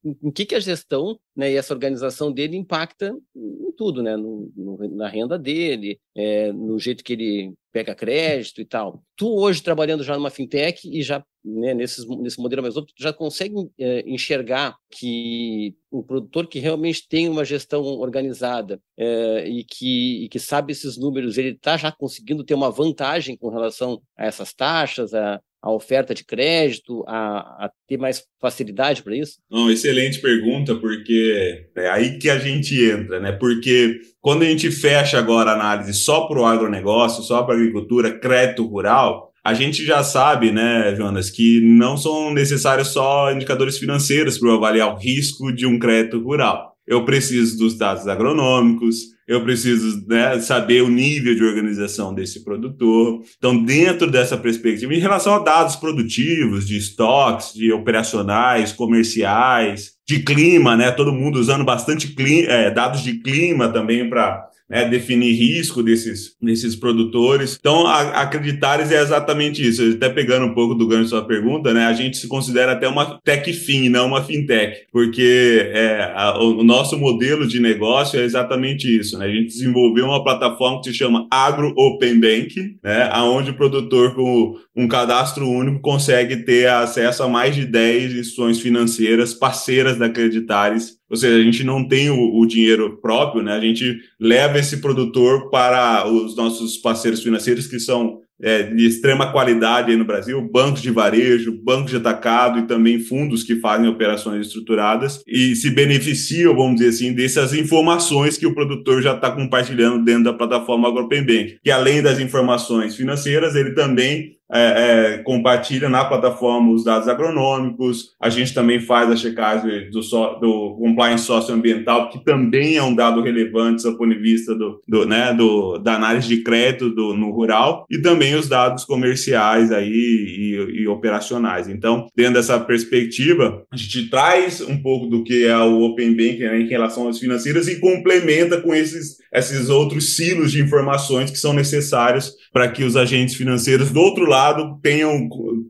D: em que, que a gestão né, e essa organização dele impacta em tudo, né, no, no, na renda dele, é, no jeito que ele pega crédito e tal. Tu hoje trabalhando já numa fintech e já né, nesses, nesse modelo mais tu já consegue é, enxergar que um produtor que realmente tem uma gestão organizada é, e, que, e que sabe esses números, ele está já conseguindo ter uma vantagem com relação a essas taxas, a, a oferta de crédito, a, a ter mais facilidade para isso?
B: Não, excelente pergunta, porque é aí que a gente entra, né? Porque quando a gente fecha agora a análise só para o agronegócio, só para a agricultura, crédito rural, a gente já sabe, né, Jonas, que não são necessários só indicadores financeiros para avaliar o risco de um crédito rural. Eu preciso dos dados agronômicos, eu preciso né, saber o nível de organização desse produtor. Então, dentro dessa perspectiva, em relação a dados produtivos, de estoques, de operacionais, comerciais, de clima, né? Todo mundo usando bastante clima, é, dados de clima também para né, definir risco desses, desses produtores. Então, a, acreditares é exatamente isso. Até pegando um pouco do ganho da sua pergunta, né, a gente se considera até uma tech fin, não uma fintech, porque é, a, o nosso modelo de negócio é exatamente isso. Né? A gente desenvolveu uma plataforma que se chama Agro Open Bank, né, onde o produtor com um cadastro único consegue ter acesso a mais de 10 instituições financeiras parceiras da Acreditares ou seja, a gente não tem o, o, dinheiro próprio, né? A gente leva esse produtor para os nossos parceiros financeiros, que são é, de extrema qualidade aí no Brasil, bancos de varejo, bancos de atacado e também fundos que fazem operações estruturadas e se beneficiam, vamos dizer assim, dessas informações que o produtor já está compartilhando dentro da plataforma AgroPemBank, que além das informações financeiras, ele também é, é, compartilha na plataforma os dados agronômicos, a gente também faz a checagem do, so, do compliance socioambiental, que também é um dado relevante do ponto de vista do, do, né, do, da análise de crédito do, no rural, e também os dados comerciais aí e, e operacionais. Então, dentro dessa perspectiva, a gente traz um pouco do que é o Open Banking né, em relação às financeiras e complementa com esses, esses outros silos de informações que são necessários para que os agentes financeiros do outro lado tenham,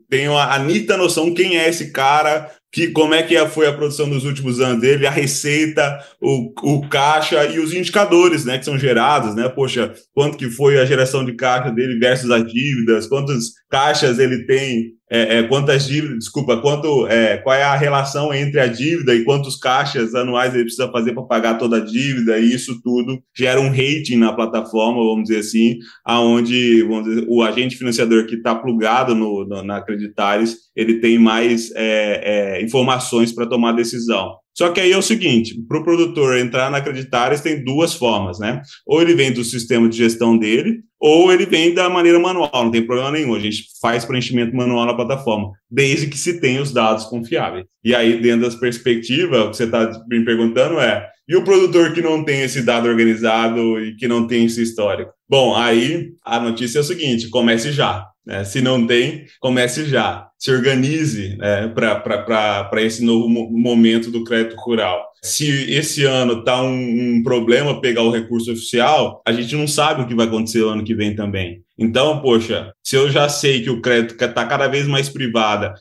B: tenham a, a nítida noção quem é esse cara, que como é que foi a produção dos últimos anos dele, a receita, o, o caixa e os indicadores, né, que são gerados, né, poxa, quanto que foi a geração de caixa dele versus as dívidas, quantas caixas ele tem é, é, quantas dívidas, desculpa, quanto, é, qual é a relação entre a dívida e quantos caixas anuais ele precisa fazer para pagar toda a dívida, e isso tudo gera um rating na plataforma, vamos dizer assim, aonde vamos dizer, o agente financiador que está plugado no, no, na Acreditares, ele tem mais é, é, informações para tomar decisão. Só que aí é o seguinte, para o produtor entrar na Acreditares tem duas formas, né? Ou ele vem do sistema de gestão dele, ou ele vem da maneira manual, não tem problema nenhum. A gente faz preenchimento manual na plataforma, desde que se tenha os dados confiáveis. E aí, dentro das perspectivas, o que você está me perguntando é: e o produtor que não tem esse dado organizado e que não tem esse histórico? Bom, aí a notícia é o seguinte: comece já. Né? Se não tem, comece já. Se organize né, para esse novo momento do crédito rural se esse ano está um, um, problema pegar o recurso oficial, a gente não sabe o que vai acontecer o ano que vem também. Então, poxa, se eu já sei que o crédito está cada vez mais privada,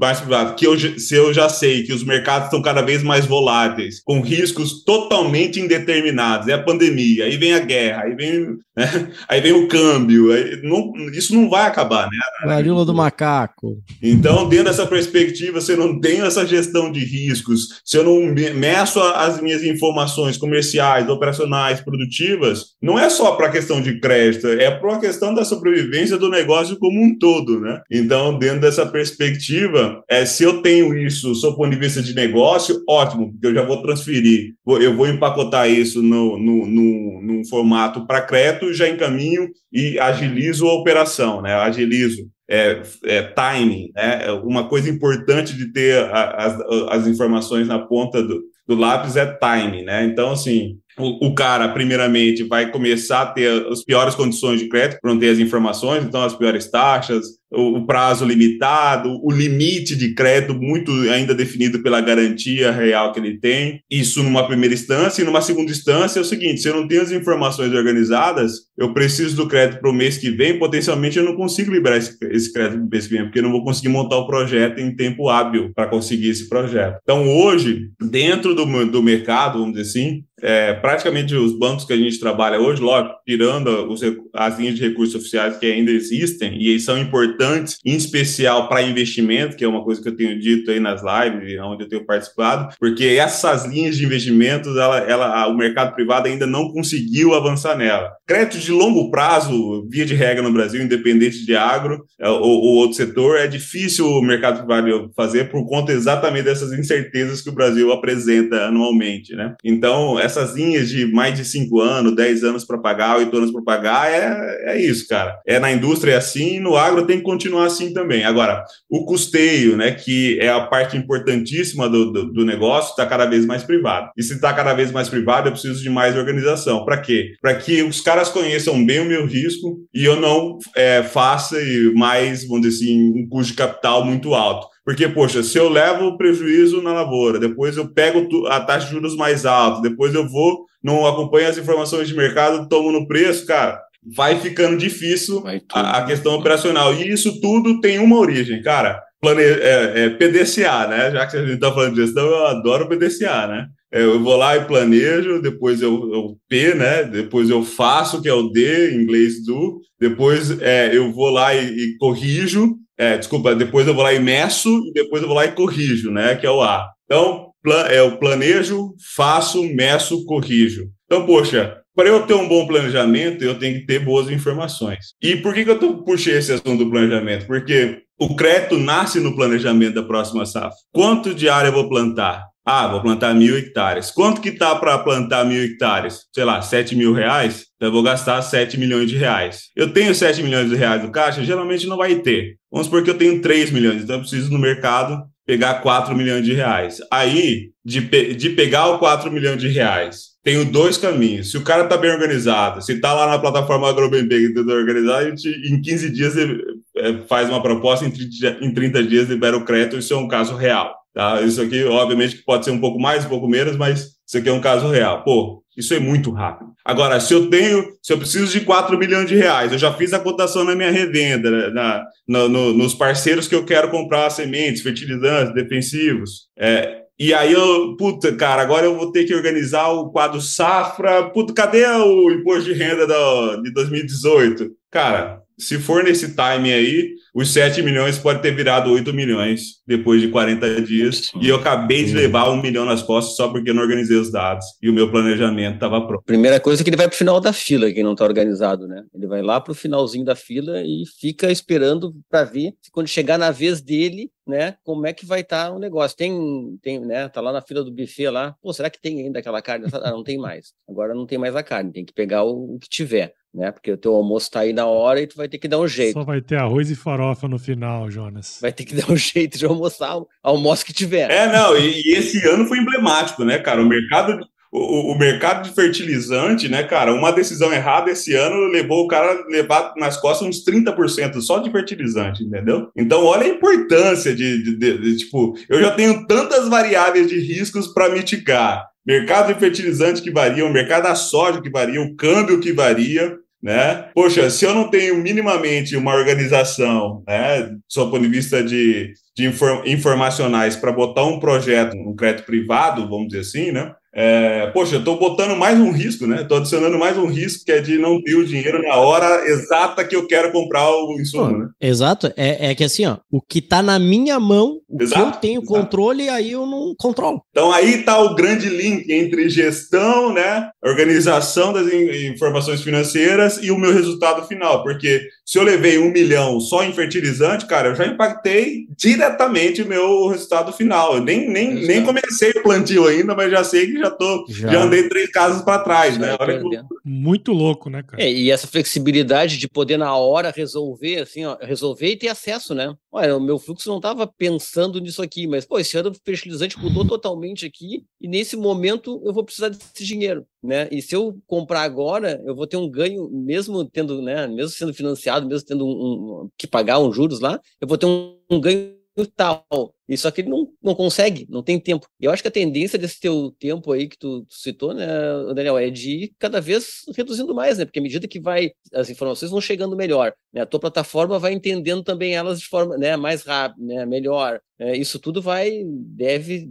B: mais privado, que eu, se eu já sei que os mercados estão cada vez mais voláteis, com riscos totalmente indeterminados, é a pandemia, aí vem a guerra, aí vem, né, aí vem o câmbio, não, isso não vai acabar, né?
C: Varíola do macaco.
B: Então, dentro dessa perspectiva, se eu não tenho essa gestão de riscos, se eu não meço as minhas informações comerciais, operacionais, produtivas, não é só para a questão de crédito, é para a questão da sobrevivência do negócio como um todo, né? Então, dentro dessa perspectiva, é, se eu tenho isso sob o ponto de vista de negócio, ótimo, porque eu já vou transferir, eu vou empacotar isso no, no, no, num formato para crédito, já encaminho e agilizo a operação, né? Agilizo é, é, timing, né? Uma coisa importante de ter a, as, as informações na ponta do, do lápis é timing, né? Então, assim, o, o, cara, primeiramente, vai começar a ter as piores condições de crédito, para não ter as informações, então as piores taxas, o, prazo limitado, o limite de crédito muito ainda definido pela garantia real que ele tem. Isso numa primeira instância. E numa segunda instância é o seguinte: se eu não tenho as informações organizadas, eu preciso do crédito para o mês que vem, potencialmente eu não consigo liberar esse, esse crédito para o mês que vem, porque eu não vou conseguir montar o projeto em tempo hábil para conseguir esse projeto. Então, hoje, dentro do, do mercado, vamos dizer assim, é, praticamente os bancos que a gente trabalha hoje, lógico, tirando os, as linhas de recursos oficiais que ainda existem e são importantes, em especial para investimento, que é uma coisa que eu tenho dito aí nas lives, onde eu tenho participado, porque essas linhas de investimentos, ela, ela, o mercado privado ainda não conseguiu avançar nela. Crédito de longo prazo, via de regra no Brasil, independente de agro é, ou, ou outro setor, é difícil o mercado privado fazer por conta exatamente dessas incertezas que o Brasil apresenta anualmente, né? Então, essa essas linhas de mais de 5 anos, 10 anos para pagar, 8 anos para pagar, é, é isso, cara. É na indústria é assim, no agro tem que continuar assim também. Agora, o custeio, né, que é a parte importantíssima do, do, do negócio, está cada vez mais privado. E se está cada vez mais privado, eu preciso de mais organização. Para quê? Para que os caras conheçam bem o meu risco e eu não é, faça mais, vamos dizer assim, um custo de capital muito alto. Porque, poxa, se eu levo prejuízo na lavoura, depois eu pego a taxa de juros mais alta, depois eu vou, não acompanho as informações de mercado, tomo no preço, cara, vai ficando difícil a, a, questão operacional. E isso tudo tem uma origem, cara. Plane... É, é, PDCA, né? Já que a gente está falando de gestão, eu adoro PDCA, né? É, eu vou lá e planejo, depois eu, eu P, né? Depois eu faço, que é o D, em inglês do. Depois é, eu vou lá e, e corrijo, é, desculpa, depois eu vou lá e meço, e depois eu vou lá e corrijo, né? Que é o A. Então, plan, é o planejo, faço, meço, corrijo. Então, poxa, para eu ter um bom planejamento, eu tenho que ter boas informações. E por que, que eu puxei esse assunto do planejamento? Porque o crédito nasce no planejamento da próxima safra. Quanto de área eu vou plantar? Ah, vou plantar mil hectares. Quanto que tá para plantar mil hectares? Sei lá, sete mil reais? Então eu vou gastar sete milhões de reais. Eu tenho sete milhões de reais no caixa? Geralmente não vai ter. Vamos supor que eu tenho três milhões, então eu preciso no mercado pegar 4 milhões de reais. Aí, de, pe de pegar o 4 milhões de reais, tenho dois caminhos. Se o cara está bem organizado, se está lá na plataforma AgroBembe tudo organizado, em 15 dias é, faz uma proposta, em 30 dias libera o crédito, isso é um caso real. Tá? Isso aqui, obviamente, pode ser um pouco mais, um pouco menos, mas isso aqui é um caso real. Pô, isso é muito rápido. Agora, se eu tenho, se eu preciso de 4 milhões de reais, eu já fiz a cotação na minha revenda, né, na, na no, nos parceiros que eu quero comprar sementes, fertilizantes, defensivos. É, e aí eu, puta, cara, agora eu vou ter que organizar o quadro safra. Puta, cadê o imposto de renda do, de 2018? Cara, se for nesse time aí, os 7 milhões pode ter virado 8 milhões depois de 40 dias. E eu acabei de levar um milhão nas costas só porque eu não organizei os dados e o meu planejamento estava pronto.
D: Primeira coisa é que ele vai para o final da fila, quem não está organizado, né? Ele vai lá para o finalzinho da fila e fica esperando para ver se quando chegar na vez dele, né, como é que vai estar tá o negócio. Tem, tem, né, tá lá na fila do buffet lá, pô, será que tem ainda aquela carne? Ah, não tem mais. Agora não tem mais a carne, tem que pegar o, o que tiver né? Porque o teu almoço tá aí na hora e tu vai ter que dar um jeito.
A: Só vai ter arroz e farofa no final, Jonas.
D: Vai ter que dar um jeito de almoçar, almoço que tiver.
B: É, não, e, e esse ano foi emblemático, né, cara? O mercado o, o, mercado de fertilizante, né, cara, uma decisão errada esse ano levou o cara a levar nas costas uns 30% só de fertilizante, entendeu? Então, olha a importância de, de, de, de tipo, eu já tenho tantas variáveis de riscos para mitigar. Mercado de fertilizante que varia, o mercado da soja que varia, o câmbio que varia, né? Poxa, se eu não tenho minimamente uma organização, né, do ponto de vista de, de informacionais para botar um projeto, um crédito privado, vamos dizer assim, né? É, poxa, eu estou botando mais um risco, né? Estou adicionando mais um risco que é de não ter o dinheiro na hora exata que eu quero comprar o insumo, né?
C: Exato. É, é que assim, ó, o que está na minha mão, o exato, que eu tenho exato. controle, aí eu não controlo.
B: Então aí está o grande link entre gestão, né? Organização das informações financeiras e o meu resultado final. Porque se eu levei um milhão só em fertilizante, cara, eu já impactei diretamente o meu resultado final. Eu nem, nem, nem comecei o plantio ainda, mas já sei que já tô, já, já andei três casas para trás, né? Olha
A: que... Muito louco, né, cara?
D: É, e essa flexibilidade de poder na hora resolver, assim, ó, resolver e ter acesso, né? Olha, o meu fluxo não estava pensando nisso aqui, mas, pô, esse ano o fertilizante mudou totalmente aqui e nesse momento eu vou precisar desse dinheiro, né? E se eu comprar agora, eu vou ter um ganho, mesmo tendo, né, mesmo sendo financiado, mesmo tendo um, um que pagar uns juros lá, eu vou ter um, um ganho tal. E só que ele não, não consegue, não tem tempo. E eu acho que a tendência desse teu tempo aí que tu, tu, citou, né, Daniel, é de ir cada vez reduzindo mais, né? Porque à medida que vai, as informações vão chegando melhor, né? A tua plataforma vai entendendo também elas de forma né, mais rápida, né, melhor. É, isso tudo vai, deve,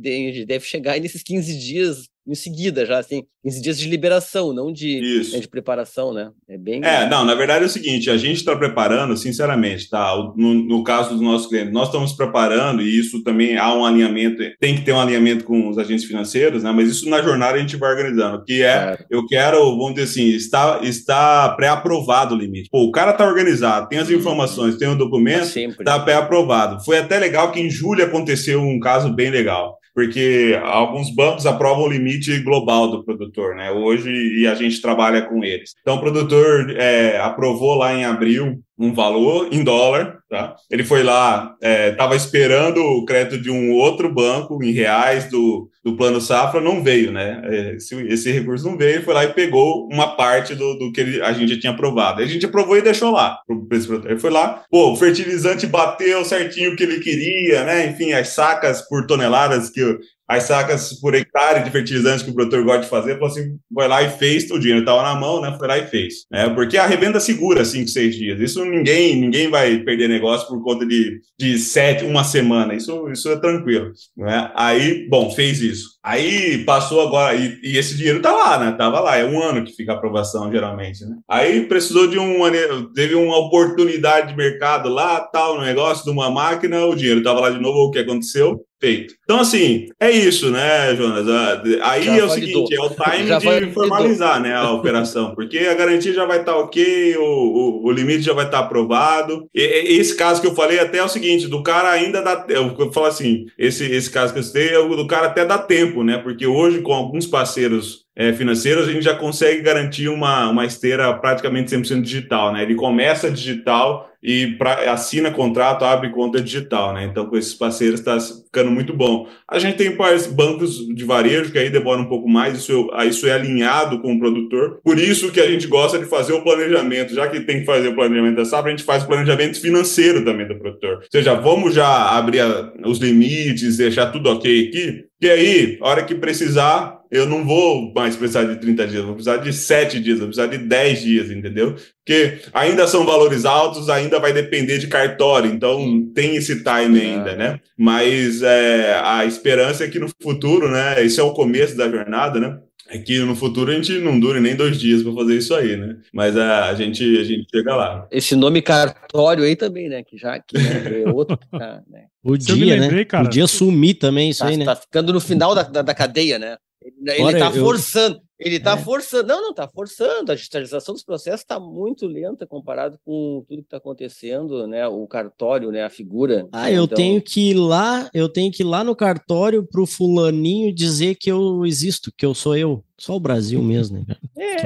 D: deve chegar nesses 15 dias em seguida, já assim, 15 dias de liberação, não de, né, de preparação, né?
B: É bem. É, não, na verdade é o seguinte: a gente está preparando, sinceramente, tá? No, no, caso dos nossos clientes, nós estamos preparando, e isso também há um alinhamento, tem que ter um alinhamento com os agentes financeiros, né? Mas isso na jornada a gente vai organizando, que é, eu quero, vamos dizer assim, está, está pré-aprovado o limite. Pô, o cara está organizado, tem as uhum. informações, tem o documento, está pré-aprovado. Foi até legal que em julho aconteceu um caso bem legal porque alguns bancos aprovam o limite global do produtor, né? Hoje, e a gente trabalha com eles. Então, o produtor é, aprovou lá em abril um valor em dólar, tá? Ele foi lá, estava é, esperando o crédito de um outro banco em reais do, do plano safra, não veio, né? É, esse, esse recurso não veio, foi lá e pegou uma parte do, do que ele, a gente já tinha aprovado. A gente aprovou e deixou lá. Ele foi lá, pô, o fertilizante bateu certinho o que ele queria, né? Enfim, as sacas por toneladas que as sacas por hectare de fertilizantes que o produtor gosta de fazer, falou assim, vai lá e fez, o dinheiro estava na mão, né? Foi lá e fez. Né? Porque a revenda segura cinco, seis dias. Isso ninguém, ninguém vai perder negócio por conta de, de sete, uma semana. Isso, isso é tranquilo. Né? Aí, bom, fez isso. Aí passou agora, e, e, esse dinheiro tá lá, né? Tava lá, é um ano que fica a aprovação, geralmente, né? Aí precisou de um. Teve uma oportunidade de mercado lá, tal, no negócio de uma máquina, o dinheiro tava lá de novo, o que aconteceu? Feito. Então, assim, é isso, né, Jonas? Ah, aí
D: Já
B: é o
D: validou.
B: seguinte, é o time
D: Já
B: de
D: validou.
B: formalizar né, a operação, porque a garantia já vai estar ok, o, o, o limite já vai estar aprovado. E, esse caso que eu falei até é o seguinte, do cara ainda dá... Eu, falo assim, esse, esse caso que eu citei, é o do cara até dá tempo, né? Porque hoje, com alguns parceiros é, financeiros, a gente já consegue garantir uma, uma esteira praticamente 100% digital, né? Ele começa digital e pra, assina contrato, abre conta digital, né? Então, com esses parceiros está ficando muito bom. A gente tem bancos de varejo que aí demora um pouco mais, isso, isso é alinhado com o produtor. Por isso que a gente gosta de fazer o planejamento, já que tem que fazer o planejamento da safra, a gente faz o planejamento financeiro também do produtor. Ou seja, vamos já abrir a- os limites, deixar tudo ok aqui, que aí, a hora que precisar, eu não vou mais precisar de 30 dias, vou precisar de 7 dias, vou precisar de 10 dias, entendeu? Porque ainda são valores altos, ainda vai depender de cartório, então tem esse time
D: É.
B: ainda, né? Mas é, a esperança é que no futuro, né? Esse é o começo da jornada, né? É que no futuro a gente não dure nem dois dias para fazer isso aí, né? Mas a, a, gente, a gente chega lá.
D: Esse nome cartório aí também, né? Que já que é outro que tá, né?
A: Se eu me lembrei,
C: né?
A: cara-
C: Podia sumir também isso
D: Tá,
C: aí, né?
D: tá ficando no final da, da, da cadeia, né? Ele, ele
C: Ora,
D: tá
C: eu-
D: forçando, ele tá
C: É.
D: forçando. Não, não, tá forçando. A digitalização dos processos está muito lenta comparado com tudo que está acontecendo, né? O cartório, né? A figura.
C: Ah, eu
D: Então,
C: tenho que ir lá, eu tenho que ir lá no cartório pro fulaninho dizer que eu existo, que eu sou eu. Só o Brasil mesmo, né?
D: É.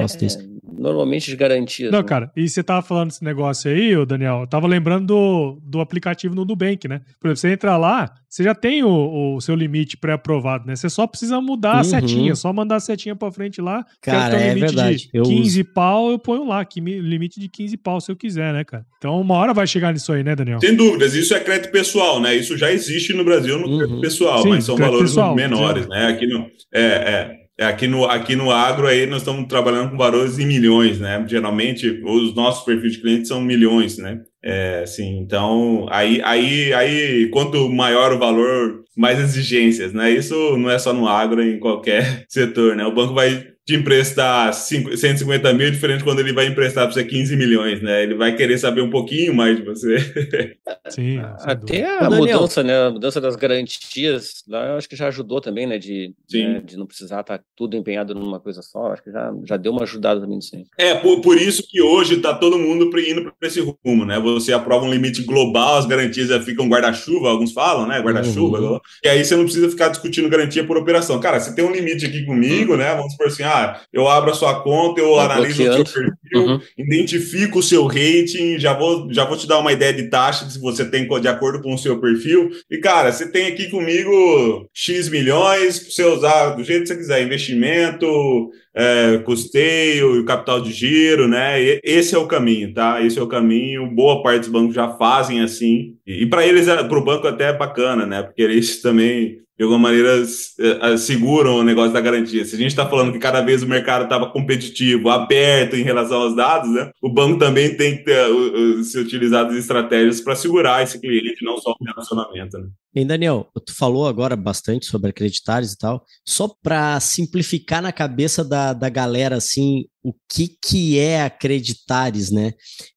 D: normalmente de garantias.
A: Não,
D: né?
A: cara, e você tava falando desse negócio aí, ô Daniel, eu tava lembrando do, do aplicativo no Nubank, né? Por exemplo, você entra lá, você já tem o, o seu limite pré-aprovado, né? Você só precisa mudar a
C: Uhum.
A: setinha, só mandar a setinha pra frente lá.
C: Cara,
A: um
C: é
A: limite
C: verdade,
A: de
C: eu
A: 15 pau, eu ponho lá, que mi- limite de 15 pau se eu quiser, né, cara? Então uma hora vai chegar nisso aí, né, Daniel?
B: Sem dúvidas, isso é crédito pessoal, né? Isso já existe no Brasil no
C: Uhum.
B: crédito pessoal,
A: Sim,
B: mas são valores
A: pessoal,
B: menores, né? Aqui no, é, é, é, aqui, no, aqui no agro aí nós estamos trabalhando com valores em milhões, né? Geralmente os nossos perfis de clientes são milhões, né? É, assim, então aí, aí, aí quanto maior o valor, mais exigências, né? Isso não é só no agro, é em qualquer setor, né? O banco vai te emprestar cinco- 150 mil, diferente quando ele vai emprestar para você 15 milhões, né? Ele vai querer saber um pouquinho mais de você.
A: Sim, sem
D: Até a mudança, né? A mudança das garantias, lá eu acho que já ajudou também, né? De,
B: Sim.
D: né, de não precisar estar tudo empenhado numa coisa só. Acho que já, já deu uma ajudada também nisso aí.
B: É, por, por isso que hoje está todo mundo indo para esse rumo, né? Você aprova um limite global, as garantias já ficam guarda-chuva, alguns falam, né? Guarda-chuva,
C: Uhum.
B: e aí você não precisa ficar discutindo garantia por operação. Cara, você tem um limite aqui comigo, né? Vamos supor assim, ah, eu abro a sua conta, eu
D: Vai
B: analiso o seu perfil,
D: Uhum.
B: identifico o seu rating, já vou, já vou te dar uma ideia de taxa se você tem de acordo com o seu perfil. E, cara, você tem aqui comigo X milhões pra você usar do jeito que você quiser, investimento, é, custeio, capital de giro, né? E- esse é o caminho, tá? Esse é o caminho. Boa parte dos bancos já fazem assim. E, para eles, para o banco até é bacana, né? Porque eles também de alguma maneira s- eh, seguram o negócio da garantia. Se a gente está falando que cada vez o mercado estava competitivo, aberto em relação aos dados, né? O banco também tem que ter, uh, se utilizar das estratégias para segurar esse cliente, não só o relacionamento. Né?
C: Hein, Daniel, tu falou agora bastante sobre acreditares e tal. Só para simplificar na cabeça da, da galera, assim, o que, que é acreditares, né?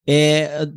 C: É,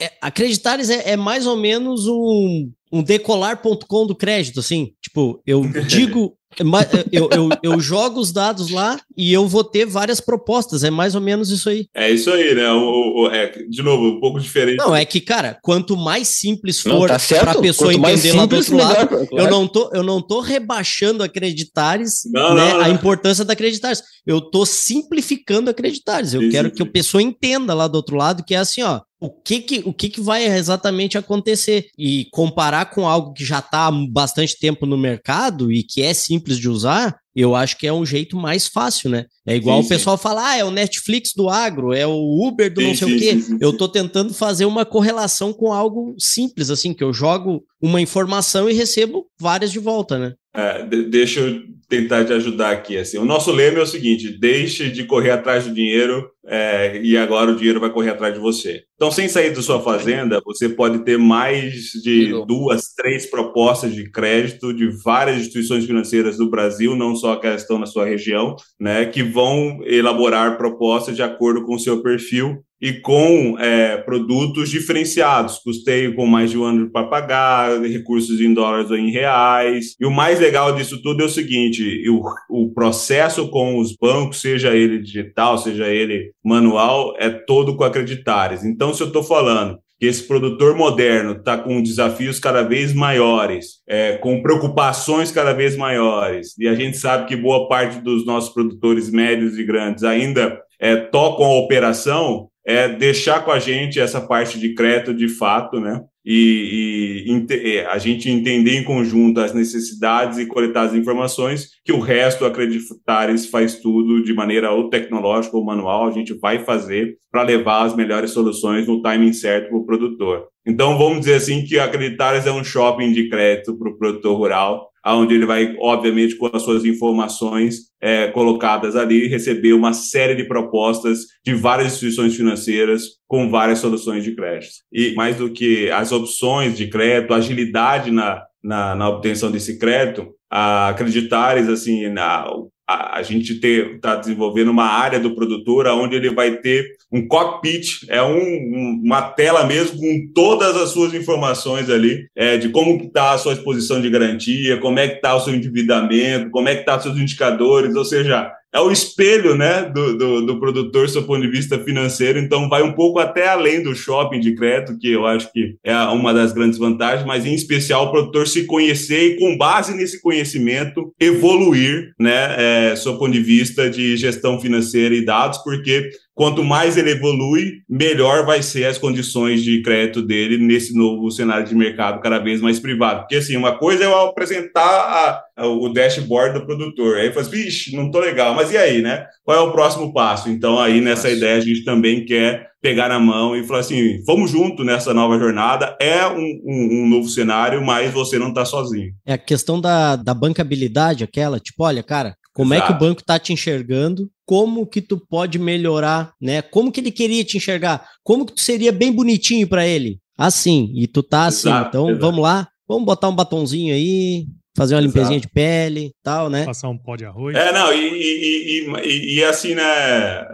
C: é, acreditares é, é mais ou menos um, um decolar.com do crédito, assim. Tipo, eu digo. Ma- Eu, eu, eu jogo os dados lá e eu vou ter várias propostas. É mais ou menos isso aí.
B: É isso aí, né? O, o- é, de novo, um pouco diferente.
C: Não, é que, cara, quanto mais simples for
D: tá
C: para a pessoa
D: Quanto mais
C: entender lá do outro lado,
D: melhor,
C: eu
D: claro.
C: não tô, eu não tô rebaixando acreditares,
B: Não,
C: né,
B: não,
C: a
B: não.
C: importância da acreditares. Eu tô simplificando acreditares. Eu
B: Sim,
C: quero
B: sim,
C: que a pessoa entenda lá do outro lado que é assim, ó, o que que, o que que vai exatamente acontecer e comparar com algo que já está há bastante tempo no mercado e que é simples de usar, eu acho que é um jeito mais fácil, né? É igual
B: Sim,
C: o pessoal falar, ah, é o Netflix do agro, é o Uber do
B: Sim,
C: não sei
B: sim,
C: o quê.
B: sim, sim,
C: eu
B: sim.
C: tô tentando fazer uma correlação com algo simples, assim, que eu jogo uma informação e recebo várias de volta, né?
B: É, de- deixa eu tentar te ajudar aqui. Assim. O nosso lema é o seguinte: deixe de correr atrás do dinheiro é, e agora o dinheiro vai correr atrás de você. Então, sem sair da sua fazenda, você pode ter mais de
D: Legal.
B: duas, três propostas de crédito de várias instituições financeiras do Brasil, não só aquelas que estão na sua região, né, que vão elaborar propostas de acordo com o seu perfil e com é, produtos diferenciados, custeio com mais de um ano para pagar, recursos em dólares ou em reais. E o mais legal disso tudo é o seguinte: o, o processo com os bancos, seja ele digital, seja ele manual, é todo com acreditares. Então, se eu estou falando que esse produtor moderno está com desafios cada vez maiores, é, com preocupações cada vez maiores, e a gente sabe que boa parte dos nossos produtores médios e grandes ainda é, tocam a operação, é deixar com a gente essa parte de crédito de fato, né? E, e, é, a gente entender em conjunto as necessidades e coletar as informações, que o resto, Acreditares, faz tudo de maneira ou tecnológica ou manual, a gente vai fazer para levar as melhores soluções no timing certo para o produtor. Então, vamos dizer assim que Acreditares é um shopping de crédito para o produtor rural, onde ele vai, obviamente, com as suas informações é, colocadas ali, receber uma série de propostas de várias instituições financeiras com várias soluções de crédito. E mais do que as opções de crédito, agilidade na, na, na obtenção desse crédito, Acreditares, assim, na, a, a gente está desenvolvendo uma área do produtor onde ele vai ter um cockpit, é um, um, uma tela mesmo com todas as suas informações ali, é, de como está a sua exposição de garantia, como é que está o seu endividamento, como é que tá os seus indicadores, ou seja, é o espelho né, do, do, do, produtor, do ponto de vista financeiro, então vai um pouco até além do shopping de crédito, que eu acho que é uma das grandes vantagens, mas em especial o produtor se conhecer e, com base nesse conhecimento, evoluir né, é, ponto de vista de gestão financeira e dados, porque Quanto mais ele evolui, melhor vai ser as condições de crédito dele nesse novo cenário de mercado cada vez mais privado. Porque, assim, uma coisa é eu apresentar a, a, o dashboard do produtor. Aí eu falo, assim, vixe, não tô legal. Mas e aí, né? Qual é o próximo passo? Então, aí, nessa Nossa. ideia, a gente também quer pegar na mão e falar assim, vamos junto nessa nova jornada. É um, um, um novo cenário, mas você não está sozinho.
C: É a questão da, da bancabilidade, aquela, tipo, olha, cara, como Exato. é que o banco está te enxergando? Como que tu pode melhorar, né? Como que ele queria te enxergar? Como que tu seria bem bonitinho para ele? Assim, e tu tá assim. Exato, então exato. vamos lá, vamos botar um batonzinho aí, fazer uma Exato. limpezinha de pele tal, né?
A: Passar um pó de arroz.
B: É, não, e, e, e, e assim, né,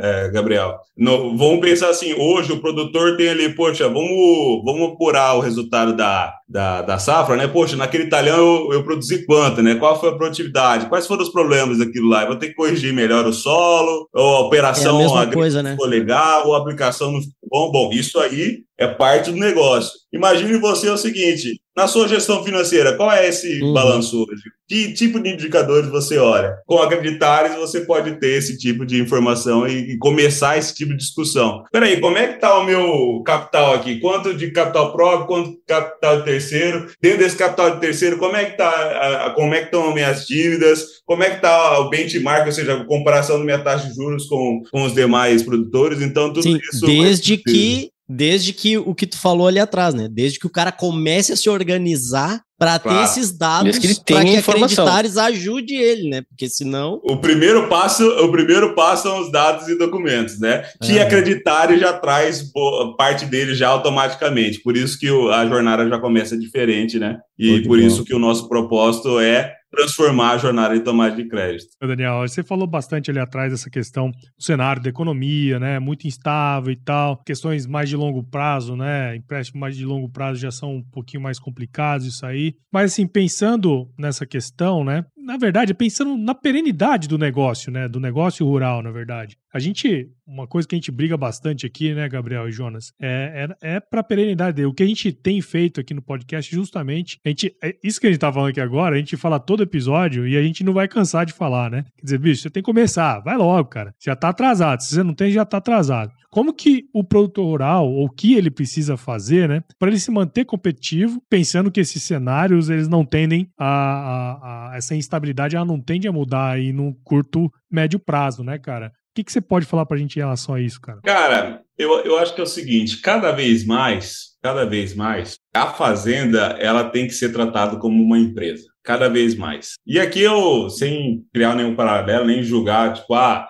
B: é, Gabriel? No, vamos pensar assim, hoje o produtor tem ali, poxa, vamos, vamos apurar o resultado da, da, da safra, né? Poxa, naquele talhão eu, eu produzi quanto, né? Qual foi a produtividade? Quais foram os problemas daquilo lá? Eu vou ter que corrigir melhor o solo, ou a operação é a
C: mesma coisa, né?
B: ficou legal, ou a aplicação não ficou bom. Bom, isso aí é parte do negócio. Imagine você o seguinte: na sua gestão financeira, qual é esse uhum. balanço hoje? Que tipo de indicadores você olha? Com acreditares, você pode ter esse tipo de informação e, e começar esse tipo de discussão. Peraí, como é que está o meu capital aqui? Quanto de capital próprio, quanto de capital de terceiro? Dentro desse capital de terceiro, como é que está, como é que estão minhas dívidas? Como é que está o benchmark, ou seja, a comparação da minha taxa de juros com, com os demais produtores? Então, tudo
C: Sim,
B: isso.
C: Desde que desde que o que tu falou ali atrás, né? Desde que o cara comece a se organizar para claro. ter esses dados, para que, que acreditares ajude ele, né? Porque senão.
B: O primeiro passo, o primeiro passo são os dados e documentos, né? Que é. acreditar já traz parte dele já automaticamente. Por isso que a jornada já começa diferente, né? E Muito por bom. isso que o nosso propósito é transformar a jornada em tomada de crédito.
A: Daniel, você falou bastante ali atrás dessa questão do cenário da economia, né? Muito instável e tal, questões mais de longo prazo, né? Empréstimos mais de longo prazo já são um pouquinho mais complicados isso aí. Mas assim, pensando nessa questão, né? Na verdade, pensando na perenidade do negócio, né? Do negócio rural, na verdade. A gente, uma coisa que a gente briga bastante aqui, né, Gabriel e Jonas, é, é, é para perenidade. O que a gente tem feito aqui no podcast, justamente, a gente, é isso que a gente tá falando aqui agora, a gente fala todo episódio e a gente não vai cansar de falar, né? Quer dizer, bicho, você tem que começar, vai logo, cara. Já tá atrasado. Se você não tem, já tá atrasado. Como que o produtor rural, ou o que ele precisa fazer, né, para ele se manter competitivo, pensando que esses cenários eles não tendem a, a, a essa instabilidade, ela não tende a mudar aí no curto, médio prazo, né, cara? O que, que você pode falar para a gente em relação a isso, cara?
B: Cara, eu, eu acho que é o seguinte: cada vez mais, cada vez mais, a fazenda ela tem que ser tratada como uma empresa, cada vez mais. E aqui eu, sem criar nenhum paralelo, nem julgar, tipo, ah,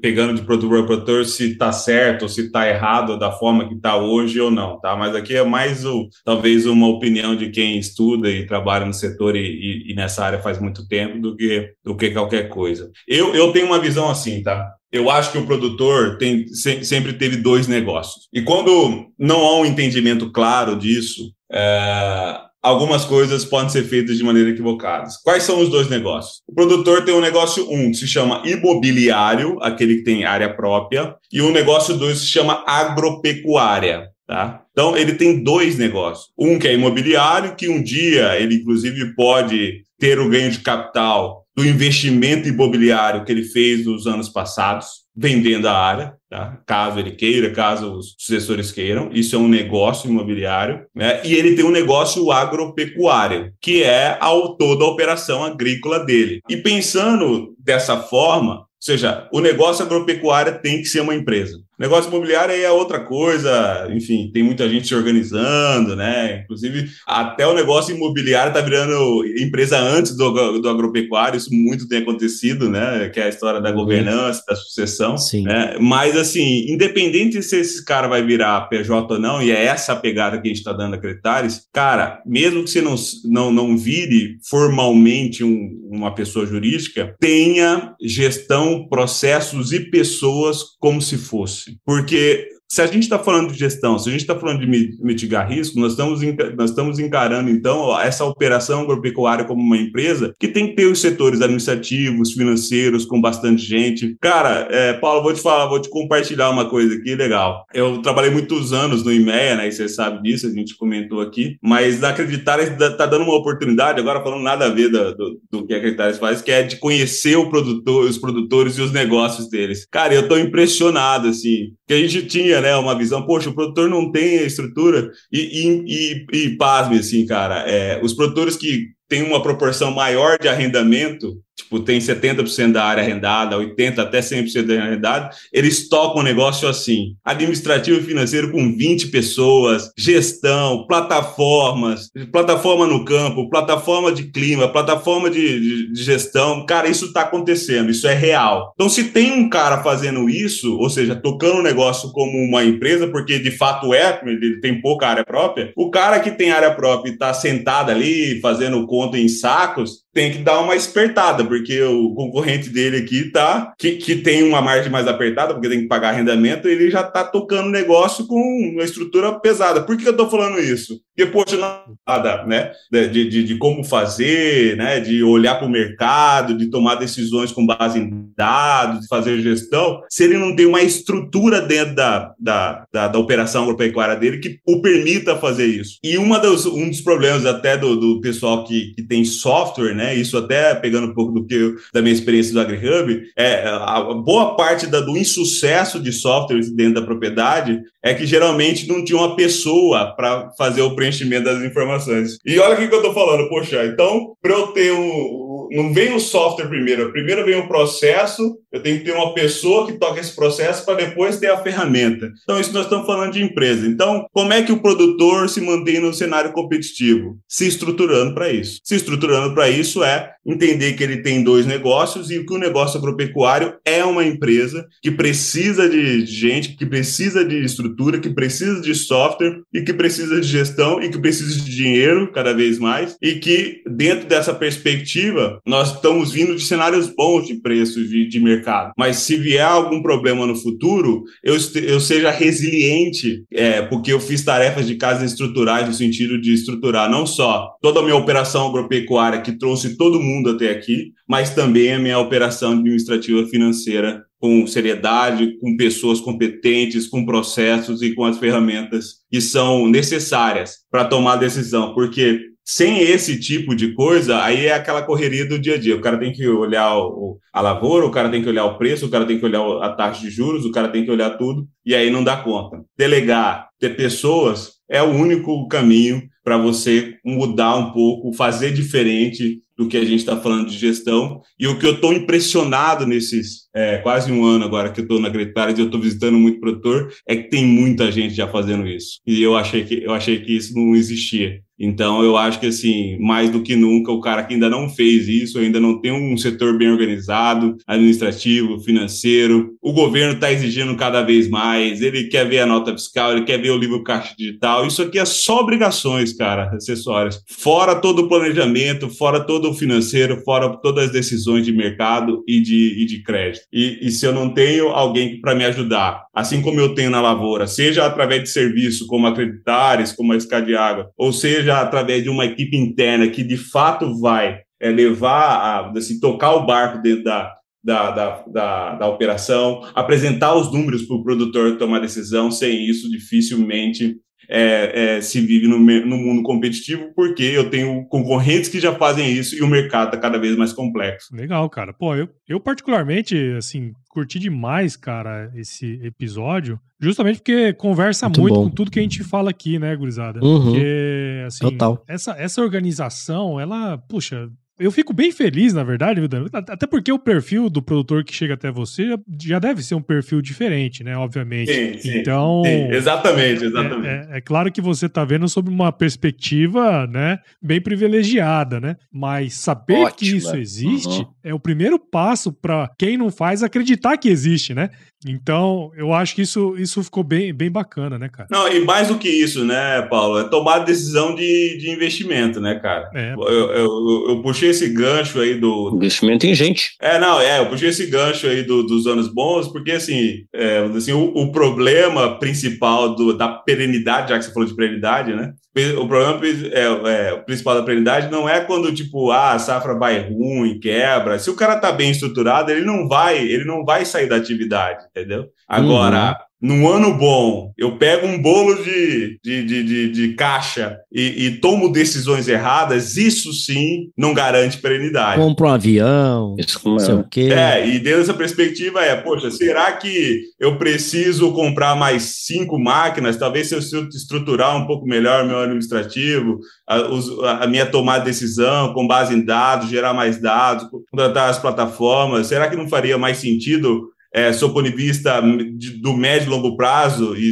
B: pegando de produtor a produtor se está certo ou se está errado da forma que está hoje ou não, tá? Mas aqui é mais o, talvez uma opinião de quem estuda e trabalha no setor e, e, e nessa área faz muito tempo do que, do que qualquer coisa. Eu, eu tenho uma visão assim, tá? Eu acho que o produtor tem, sempre teve dois negócios. E quando não há um entendimento claro disso, é, algumas coisas podem ser feitas de maneira equivocada. Quais são os dois negócios? O produtor tem um negócio um que se chama imobiliário, aquele que tem área própria, e o negócio dois se chama agropecuária. Tá? Então, ele tem dois negócios. Um que é imobiliário, que um dia ele, inclusive, pode ter o ganho de capital do investimento imobiliário que ele fez nos anos passados, vendendo a área, tá? caso ele queira, caso os sucessores queiram. Isso é um negócio imobiliário. Né? E ele tem um negócio agropecuário, que é a, toda a operação agrícola dele. E pensando dessa forma, ou seja, o negócio agropecuário tem que ser uma empresa. Negócio imobiliário aí é outra coisa, enfim, tem muita gente se organizando, né? Inclusive, até o negócio imobiliário está virando empresa antes do, do agropecuário, isso muito tem acontecido, né? Que é a história da uhum. governança, da sucessão. Sim. Né? Mas, assim, independente se esse cara vai virar PJ ou não, e é essa a pegada que a gente está dando a Cretares, cara, mesmo que você não, não, não vire formalmente um, uma pessoa jurídica, tenha gestão, processos e pessoas como se fosse. Porque se a gente está falando de gestão, se a gente está falando de mitigar risco, nós estamos, nós estamos encarando, então, essa operação agropecuária como uma empresa que tem que ter os setores administrativos, financeiros, com bastante gente. Cara, é, Paulo, vou te falar, vou te compartilhar uma coisa aqui legal. Eu trabalhei muitos anos no IMEA, né, e você sabe disso, a gente comentou aqui, mas da Acreditar está dando uma oportunidade, agora falando nada a ver do, do, do que a Acreditar faz, que é de conhecer o produtor, os produtores e os negócios deles. Cara, eu estou impressionado, assim, que a gente tinha né, uma visão, poxa, o produtor não tem a estrutura, e, e, e, e pasme, assim, cara, é, os produtores que têm uma proporção maior de arrendamento, tipo, tem 70% da área arrendada, 80% até 100% da área arrendada, eles tocam um negócio assim, administrativo e financeiro com 20 pessoas, gestão, plataformas, plataforma no campo, plataforma de clima, plataforma de, de, de gestão, cara, isso está acontecendo, isso é real. Então, se tem um cara fazendo isso, ou seja, tocando o negócio como uma empresa, porque de fato é, ele tem pouca área própria, o cara que tem área própria e está sentado ali, fazendo conta em sacos, tem que dar uma espertada, porque o concorrente dele aqui tá que, que tem uma margem mais apertada, porque tem que pagar arrendamento, ele já tá tocando negócio com uma estrutura pesada. Por que eu tô falando isso? Porque, poxa, nada, né? De, de, de como fazer, né? De olhar para o mercado, de tomar decisões com base em dados, de fazer gestão, se ele não tem uma estrutura dentro da, da, da, da operação agropecuária dele que o permita fazer isso. E uma dos, um dos problemas até do, do pessoal que, que tem software, né? Isso até pegando um pouco do que eu, da minha experiência do AgriHub, é a boa parte da, do insucesso de softwares dentro da propriedade é que geralmente não tinha uma pessoa para fazer o preenchimento das informações. E olha o que eu estou falando, poxa, então, para eu ter um. Não vem o software primeiro, primeiro vem o processo, eu tenho que ter uma pessoa que toca esse processo para depois ter a ferramenta. Então, isso nós estamos falando de empresa. Então, como é que o produtor se mantém no cenário competitivo? Se estruturando para isso. Se estruturando para isso é entender que ele tem dois negócios e que o negócio agropecuário é uma empresa que precisa de gente, que precisa de estrutura, que precisa de software e que precisa de gestão e que precisa de dinheiro cada vez mais e que dentro dessa perspectiva nós estamos vindo de cenários bons de preços de, de mercado. Mas se vier algum problema no futuro, eu, eu seja resiliente, é, porque eu fiz tarefas de casa estruturais no sentido de estruturar não só toda a minha operação agropecuária que trouxe todo mundo até aqui, mas também a minha operação administrativa financeira com seriedade, com pessoas competentes, com processos e com as ferramentas que são necessárias para tomar decisão, porque sem esse tipo de coisa, aí é aquela correria do dia a dia. O cara tem que olhar o, a lavoura, o cara tem que olhar o preço, o cara tem que olhar a taxa de juros, o cara tem que olhar tudo, e aí não dá conta. Delegar, ter pessoas, é o único caminho para você mudar um pouco, fazer diferente do que a gente está falando de gestão. E o que eu estou impressionado nesses é, quase um ano agora que eu estou na Creditários e eu estou visitando muito produtor, é que tem muita gente já fazendo isso. E eu achei que, eu achei que isso não existia. Então, eu acho que, assim, mais do que nunca, o cara que ainda não fez isso, ainda não tem um setor bem organizado, administrativo, financeiro, o governo está exigindo cada vez mais, ele quer ver a nota fiscal, ele quer ver o livro caixa digital. Isso aqui é só obrigações, cara, acessórias. Fora todo o planejamento, fora todo o financeiro, fora todas as decisões de mercado e de, e de crédito. E, e se eu não tenho alguém para me ajudar, assim como eu tenho na lavoura, seja através de serviço, como acreditares, como a de água, ou seja, seja através de uma equipe interna que de fato vai é, levar a assim, tocar o barco dentro da, da, da, da, da operação, apresentar os números para o produtor tomar decisão. Sem isso, dificilmente é, é, se vive no, no, mundo competitivo, porque eu tenho concorrentes que já fazem isso e o mercado está cada vez mais complexo.
A: Legal, cara. Pô, eu, eu particularmente, assim, curti demais, cara, esse episódio, justamente porque conversa muito, muito com tudo que a gente fala aqui, né, gurizada?
C: Uhum.
A: Porque, assim,
C: Total.
A: Essa, essa organização, ela, puxa, eu fico bem feliz, na verdade, viu, Dan? Até porque o perfil do produtor que chega até você já deve ser um perfil diferente, né? Obviamente.
B: Sim, sim,
A: então.
B: Sim, exatamente, exatamente.
A: É, é, é, claro que você está vendo sob uma perspectiva, né? Bem privilegiada, né? Mas saber Ótima. que isso existe uhum. é o primeiro passo para quem não faz acreditar que existe, né? Então, eu acho que isso, isso ficou bem, bem bacana, né, cara?
B: Não, e mais do que isso, né, Paulo? É tomar decisão de, de investimento, né, cara? É. Eu, eu, eu, eu puxei esse gancho aí do.
D: Investimento em gente.
B: É, não, é, eu puxei esse gancho aí do, dos anos bons, porque, assim, é, assim o, o, problema principal do, da perenidade, já que você falou de perenidade, né? O problema é, é, o principal da perenidade não é quando, tipo, ah, a safra vai ruim, quebra. Se o cara tá bem estruturado, ele não vai, ele não vai sair da atividade entendeu? Agora, uhum. Num ano bom, eu pego um bolo de, de, de, de, de caixa e, e, tomo decisões erradas, isso sim não garante perenidade.
C: Compro um avião, isso não sei o quê.
B: É, e dentro dessa perspectiva é, poxa, será que eu preciso comprar mais cinco máquinas? Talvez se eu estruturar um pouco melhor meu administrativo, a, a minha tomada de decisão com base em dados, gerar mais dados, contratar as plataformas, será que não faria mais sentido é, sob ponto de vista de, do médio e longo prazo e,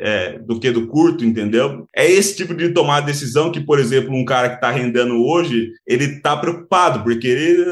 B: é, do que do curto, entendeu? É esse tipo de tomar decisão que, por exemplo, um cara que está rendendo hoje, ele está preocupado, porque ele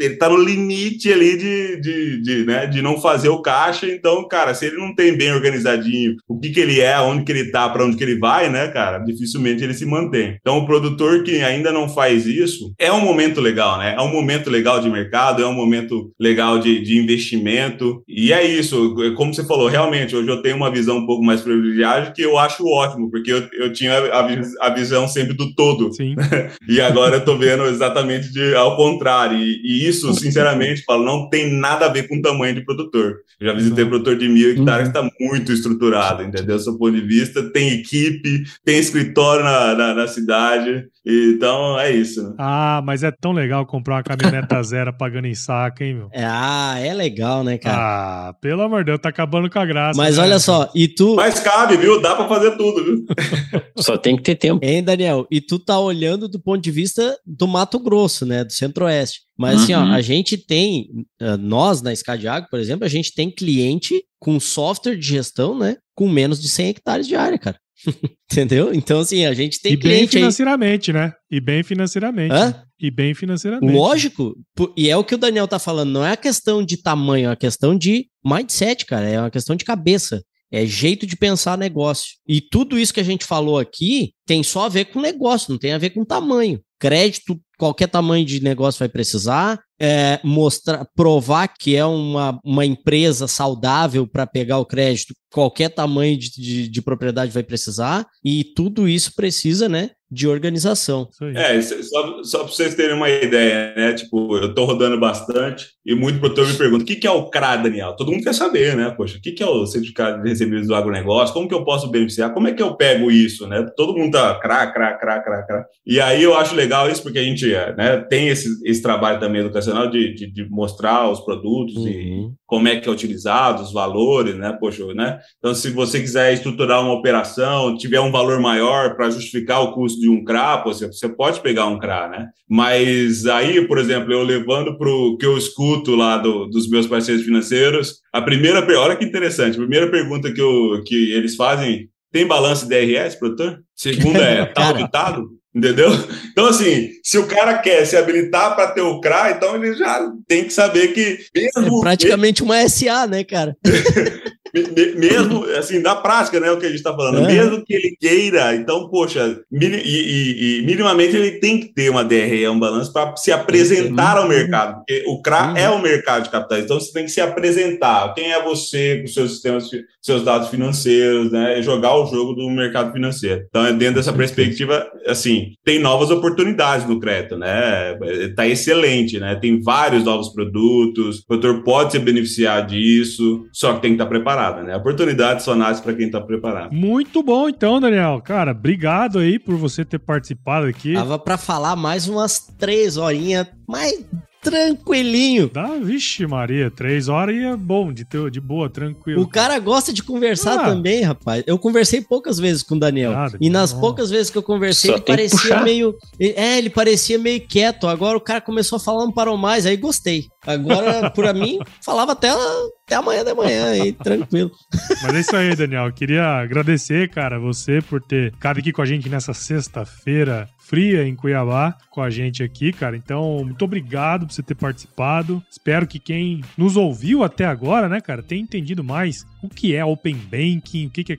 B: está no limite ali de, de, de, né, de não fazer o caixa, então, cara, se ele não tem bem organizadinho o que, que ele é, onde que ele está, para onde que ele vai, né, cara, dificilmente ele se mantém. Então, o produtor que ainda não faz isso, é um momento legal, né? É um momento legal de mercado, é um momento legal de, de investimento, e é isso, como você falou, realmente, hoje eu tenho uma visão um pouco mais privilegiada que eu acho ótimo, porque eu, eu tinha a, a visão sempre do todo.
A: Sim.
B: e agora eu tô vendo exatamente de, ao contrário. E, e, isso, sinceramente, falo, não tem nada a ver com o tamanho de produtor. Eu já visitei produtor de mil hectares que está muito estruturado, entendeu? Do seu ponto de vista, tem equipe, tem escritório na, na, na cidade. Então é isso. Né?
A: Ah, mas é tão legal comprar uma caminhoneta zero pagando em saca, hein, meu?
C: É, ah, é legal, né, cara?
A: Ah, pelo amor de Deus, tá acabando com a graça.
C: Mas né? olha só, e tu.
B: Mas cabe, viu? Dá pra fazer tudo, viu?
D: só tem que ter tempo.
C: Hein, Daniel? E tu tá olhando do ponto de vista do Mato Grosso, né? Do Centro-Oeste. Mas uhum. assim, ó, uhum. a gente tem, eh, nós na Scadiago, por exemplo, a gente tem cliente com software de gestão, né? Com menos de 100 hectares de área, cara. Entendeu? Então, assim, a gente tem
A: e
C: cliente.
A: E bem financeiramente, aí... né? E bem financeiramente. Hã? E bem financeiramente.
C: Lógico. E é o que o Daniel tá falando. Não é a questão de tamanho, é uma questão de mindset, cara. É uma questão de cabeça. É jeito de pensar negócio. E tudo isso que a gente falou aqui tem só a ver com negócio, não tem a ver com tamanho. Crédito, qualquer tamanho de negócio vai precisar. É, mostrar, provar que é uma, uma empresa saudável para pegar o crédito, qualquer tamanho de, de, de propriedade vai precisar. E tudo isso precisa, né? de organização.
B: É, só, só para vocês terem uma ideia, né? Tipo, eu estou rodando bastante e muito produtor me pergunta: o que, que é o CRA, Daniel? Todo mundo quer saber, né? Poxa, o que, que é o certificado de recebidos do agronegócio? Como que eu posso beneficiar? Como é que eu pego isso, né? Todo mundo tá CRA, CRA, CRA, CRA, CRA. E aí eu acho legal isso porque a gente indústria né, tem esse, esse trabalho também educacional de, de, de mostrar os produtos uhum. e como é que é utilizado, os valores, né? Poxa, né? Então, se você quiser estruturar uma operação, tiver um valor maior para justificar o custo de um CRA, você, você pode pegar um CRA, né? Mas aí, por exemplo, eu levando para o que eu escuto lá do, dos meus parceiros financeiros, a primeira, olha que interessante, a primeira pergunta que, eu, que eles fazem, tem balanço DRS, produtor? Segunda é, tá auditado? Entendeu? Então, assim, se o cara quer se habilitar para ter o CRA, então ele já tem que saber que
C: mesmo. É praticamente uma SA, né, cara?
B: mesmo assim, da prática, né? O que a gente está falando, é. mesmo que ele queira, então, poxa, e, e, e, minimamente ele tem que ter uma DRE, um balanço, para se apresentar ao mercado, porque o CRA uhum. é o mercado de capitais, então você tem que se apresentar. Quem é você com seus sistemas, seus dados financeiros, né? Jogar o jogo do mercado financeiro. Então, é dentro dessa perspectiva, assim, tem novas oportunidades no crédito, né? Está excelente, né? Tem vários novos produtos, o produtor pode se beneficiar disso, só que tem que estar preparado preparada, né? A oportunidade só nasce para quem está preparado.
A: Muito bom, então, Daniel. Cara, obrigado aí por você ter participado aqui.
C: Tava para falar mais umas três horinhas, mas tranquilinho.
A: Dá, vixe, Maria, três horas e é bom, de, ter, de boa, tranquilo.
C: O cara gosta de conversar ah. também, rapaz. Eu conversei poucas vezes com o Daniel. Ah, e nas poucas vezes que eu conversei, Só ele parecia meio. É, ele parecia meio quieto. Agora o cara começou a falar, não parou mais, aí gostei. Agora, por mim, falava até, até amanhã da manhã aí, tranquilo.
A: Mas é isso aí, Daniel. Queria agradecer, cara, você por ter ficado aqui com a gente nessa sexta-feira fria em Cuiabá com a gente aqui, cara. Então, muito obrigado por você ter participado. Espero que quem nos ouviu até agora, né, cara, tenha entendido mais o que é Open Banking, o que, que a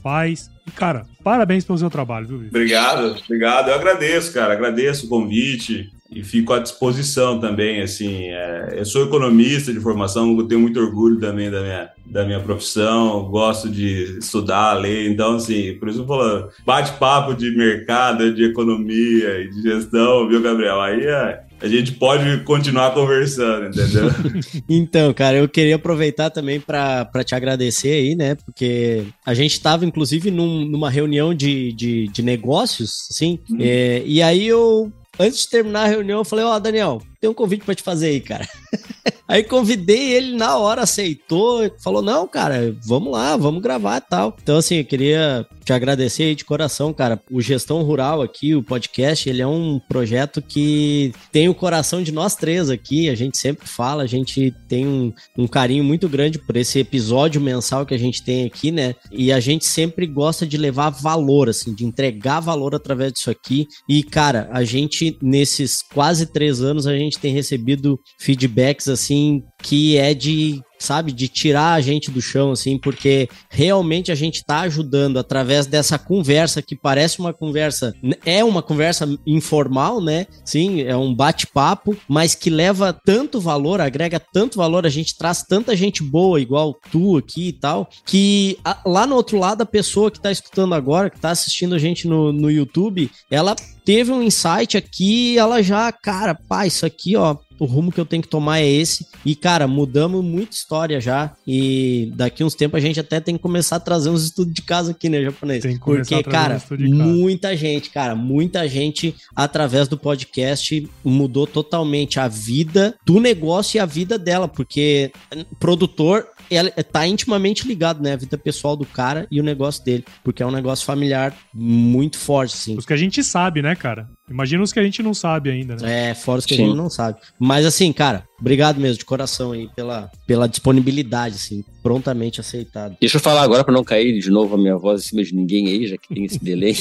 A: faz. E, cara, parabéns pelo seu trabalho, viu,
B: Obrigado, obrigado. Eu agradeço, cara. Agradeço o convite e fico à disposição também, assim, é, eu sou economista de formação, tenho muito orgulho também da minha, da minha profissão, gosto de estudar, ler, então, assim, por isso eu falo, bate-papo de mercado, de economia e de gestão, viu, Gabriel? Aí é, a gente pode continuar conversando, entendeu?
C: então, cara, eu queria aproveitar também para te agradecer aí, né? Porque a gente estava, inclusive, num, numa reunião de, de, de negócios, assim, hum. é, e aí eu antes de terminar a reunião, eu falei: Ó, oh, Daniel, tem um convite para te fazer aí, cara. Aí convidei ele na hora, aceitou, falou: não, cara, vamos lá, vamos gravar e tal. Então, assim, eu queria te agradecer aí de coração, cara. O Gestão Rural aqui, o podcast, ele é um projeto que tem o coração de nós três aqui. A gente sempre fala, a gente tem um, um carinho muito grande por esse episódio mensal que a gente tem aqui, né? E a gente sempre gosta de levar valor, assim, de entregar valor através disso aqui. E, cara, a gente, nesses quase três anos, a gente tem recebido feedbacks, assim, que é de sabe, de tirar a gente do chão, assim, porque realmente a gente tá ajudando através dessa conversa que parece uma conversa, é uma conversa informal, né? Sim, é um bate-papo, mas que leva tanto valor, agrega tanto valor, a gente traz tanta gente boa, igual tu aqui e tal, que a, lá no outro lado, a pessoa que tá escutando agora, que tá assistindo a gente no, no YouTube, ela teve um insight aqui, ela já, cara, pá, isso aqui, ó, o rumo que eu tenho que tomar é esse. E, cara, mudamos muita história já. E daqui uns tempos a gente até tem que começar a trazer uns estudos de casa aqui, né, japonês? Tem que Porque, cara, muita gente, cara, muita gente através do podcast mudou totalmente a vida do negócio e a vida dela. Porque produtor ela tá intimamente ligado, né? A vida pessoal do cara e o negócio dele. Porque é um negócio familiar muito forte, assim.
A: Os que a gente sabe, né, cara? Imagina os que a gente não sabe ainda,
C: né? É, fora os que Sim. a gente não sabe. Mas assim, cara, obrigado mesmo, de coração aí, pela, pela disponibilidade, assim, prontamente aceitado.
D: Deixa eu falar agora para não cair de novo a minha voz em cima de ninguém aí, já que tem esse delay.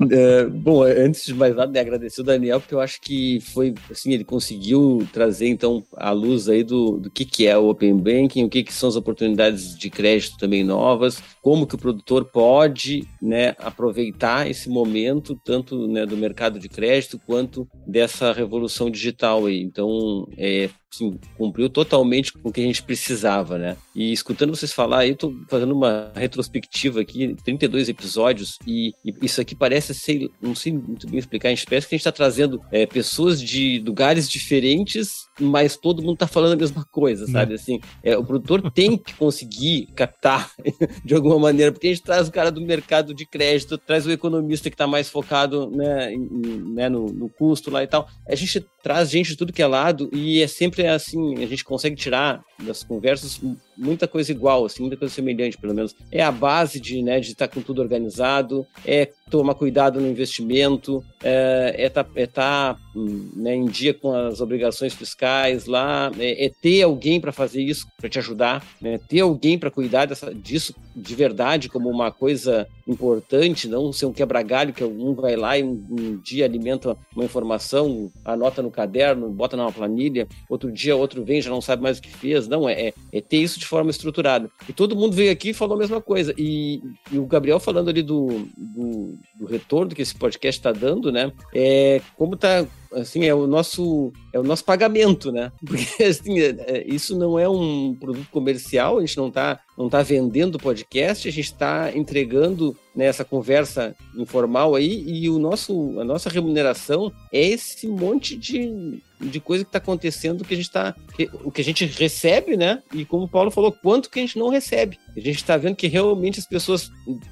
D: uh, bom, antes de mais nada, né, agradecer o Daniel, porque eu acho que foi, assim, ele conseguiu trazer, então, a luz aí do, do que, que é o Open Banking, o que, que são as oportunidades de crédito também novas, como que o produtor pode, né, aproveitar esse momento, tanto né, do mercado de crédito quanto dessa revolução digital aí. Então, é, assim, cumpriu totalmente com o que a gente precisava, né? E escutando vocês falar, eu tô fazendo uma retrospectiva aqui, 32 episódios, e, e, isso aqui parece ser, não sei muito bem explicar, a gente parece que a gente está trazendo é, pessoas de lugares diferentes, mas todo mundo está falando a mesma coisa,
A: Né.
D: sabe? Assim, é, o produtor tem que conseguir captar de alguma maneira, porque a gente traz o cara do mercado de crédito, traz o economista que está mais focado né, em- né, no, no custo lá e tal. A gente traz gente de tudo que é lado e é sempre assim, a gente consegue tirar das conversas muita coisa igual, assim, muita coisa semelhante, pelo menos. É a base de né, de estar com tudo organizado, é tomar cuidado no investimento, é estar é tá, hum, né, em dia com as obrigações fiscais lá, é, é ter alguém para fazer isso, para te ajudar, né, ter alguém para cuidar dessa, disso de verdade como uma coisa importante, não ser um quebra-galho que um vai lá e um, um dia alimenta uma informação, anota no caderno, bota numa planilha, outro dia outro vem já não sabe mais o que fez, não, é, é, é ter isso de forma estruturada. E todo mundo veio aqui e falou a mesma coisa. E, e o Gabriel falando ali do, do, do retorno que esse podcast está dando, né? É como tá assim é o nosso é o nosso pagamento, né? Porque assim, é- é- isso não é um produto comercial, a gente não está não tá vendendo podcast, a gente está entregando né, essa conversa informal aí e o nosso a nossa remuneração é esse monte de, de coisa que está acontecendo que a gente tá que- o que a gente recebe, né? E como o Paulo falou, quanto que a gente não recebe. A gente está vendo que realmente as pessoas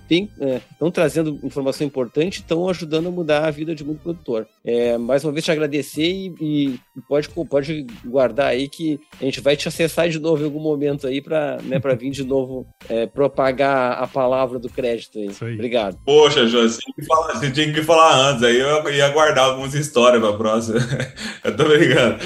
D: estão trazendo informação importante, estão ajudando a mudar a vida de muito produtor. É, mais uma vez te agradecer e, e pode, pode guardar aí que a gente vai te acessar de novo em algum momento aí para né, pra vir de novo é, propagar a palavra do crédito aí.
A: Isso aí.
D: Obrigado.
B: Poxa, João, você tinha, que falar, você tinha que falar antes, aí eu ia guardar algumas histórias pra próxima. eu tô brincando.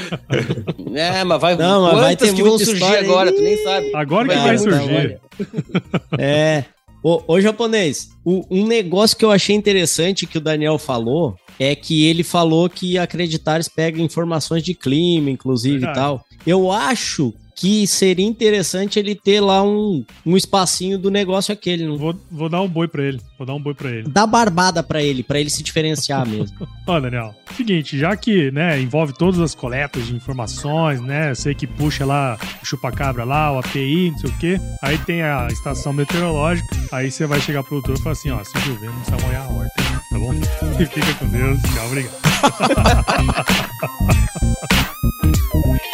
D: É, mas vai,
C: Não, mas vai ter
D: que vão surgir agora, tu nem sabe.
A: Agora que
C: Vai
A: vai surgir.
C: É. Ô, ô, japonês, o- um negócio que eu achei interessante que o Daniel falou é que ele falou que Acreditares pega informações de clima, inclusive
A: Verdade.
C: e tal. Eu acho que seria interessante ele ter lá um, um espacinho do negócio aquele. Não...
A: Vou, vou dar um boi pra ele. Vou dar um boi pra ele.
C: Dá barbada pra ele, pra ele se diferenciar mesmo.
A: Ó, Daniel, seguinte, já que, né, envolve todas as coletas de informações, né, sei que puxa lá o chupacabra lá, o API, não sei o quê, aí tem a estação meteorológica, aí você vai chegar pro produtor e falar assim, ó, se chover, não precisa molhar a horta, tá bom? Fica com Deus, tchau, obrigado.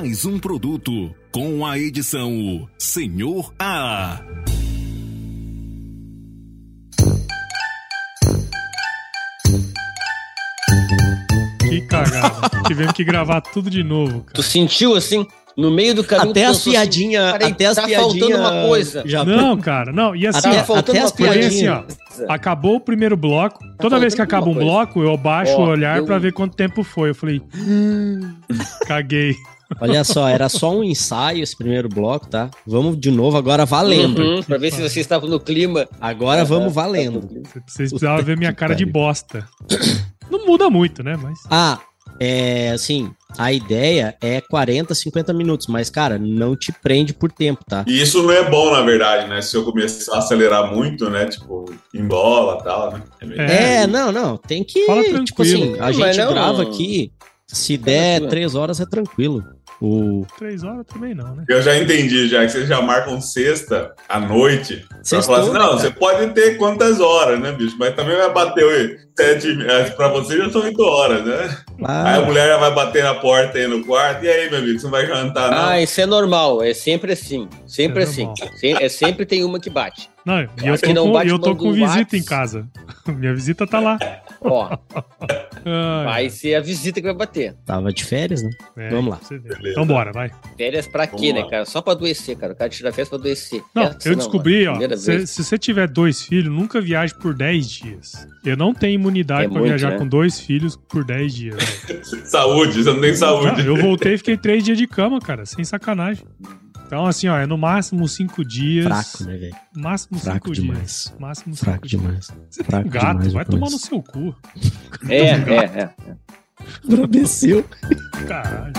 F: Mais um produto com a edição Senhor A.
A: Que cagada. Tivemos que gravar tudo de novo,
D: Tu
A: cara.
D: sentiu assim, no meio do caminho.
C: até
D: tu
C: as
D: assim,
C: piadinhas.
D: "Peraí,
C: até as
D: tá
C: piadinhas.
D: faltando uma coisa.
C: Já...
A: Não, cara, não, e assim,
C: Até-
A: ó,
D: faltando
C: até as
D: coisa.
A: assim, ó, acabou o primeiro bloco, toda vez que acaba um
D: alguma
A: bloco, eu baixo
D: Ó,
A: o olhar
D: eu-
A: pra ver quanto tempo foi. Eu falei, caguei.
C: Olha só, era só um ensaio esse primeiro bloco, tá? Vamos de novo agora valendo.
D: Uhum, pra ver se vocês estavam no clima.
C: Agora vamos valendo.
A: Vocês precisavam ver minha cara de bosta. Não muda muito, né? Mas.
C: Ah, é assim, a ideia é 40, 50 minutos, mas, cara, não te prende por tempo, tá?
B: E isso não é bom, na verdade, né? Se eu começar a acelerar muito, né? Tipo, embola e tal, né? meio-
A: É.
C: É, não, não, tem que.
A: Fala
C: tipo assim, a gente
D: não-
C: grava aqui, se der três horas é tranquilo. O
A: Três horas também não, né?
B: Eu já entendi, já que vocês já marcam sexta à noite. Pra
C: Sextou,
B: falar assim, não,
C: cara?
B: você pode ter quantas horas, né, bicho? Mas também vai bater oi, sete. é, Pra você já são oito horas, né? Aí a
C: Ah,
B: mulher já vai bater na porta aí no quarto. E aí, meu amigo, você não vai jantar, não?
D: Ah, isso é normal, é sempre assim. Sempre
A: É
D: assim.
A: normal.
D: É sempre tem uma que bate.
A: Não, e eu tô,
D: que não
A: com,
D: bate
A: eu tô com visita
D: Whats.
A: em casa. Minha visita tá lá.
D: Ó,
A: Ai,
D: vai ser a visita que vai bater.
C: tava de férias, né?
A: é,
C: vamos lá.
A: Então bora, vai.
D: Férias pra quê,
B: Vamos
D: né,
B: lá.
D: cara? Só pra adoecer, cara. O cara tira férias pra adoecer.
A: Não,
D: Essa
A: eu descobri, ó. Se, se você tiver dois filhos, nunca viaje por 10 dias. Eu não tenho imunidade
D: É
A: pra
D: muito,
A: viajar
D: né?
A: com dois filhos por 10 dias.
B: Saúde, você não tem saúde.
A: Eu voltei e fiquei três dias de cama, cara, sem sacanagem. Então, assim, ó, é no máximo cinco dias.
C: Fraco, né, velho?
A: Máximo
C: Fraco
A: cinco
C: demais.
A: dias. Máximo cinco
C: Fraco
A: dias.
C: demais.
A: Você Fraco tem um gato,
C: demais,
A: vai tomar no seu cu.
D: É, um é, é, é, é.
C: Brabeceu.
A: Caralho.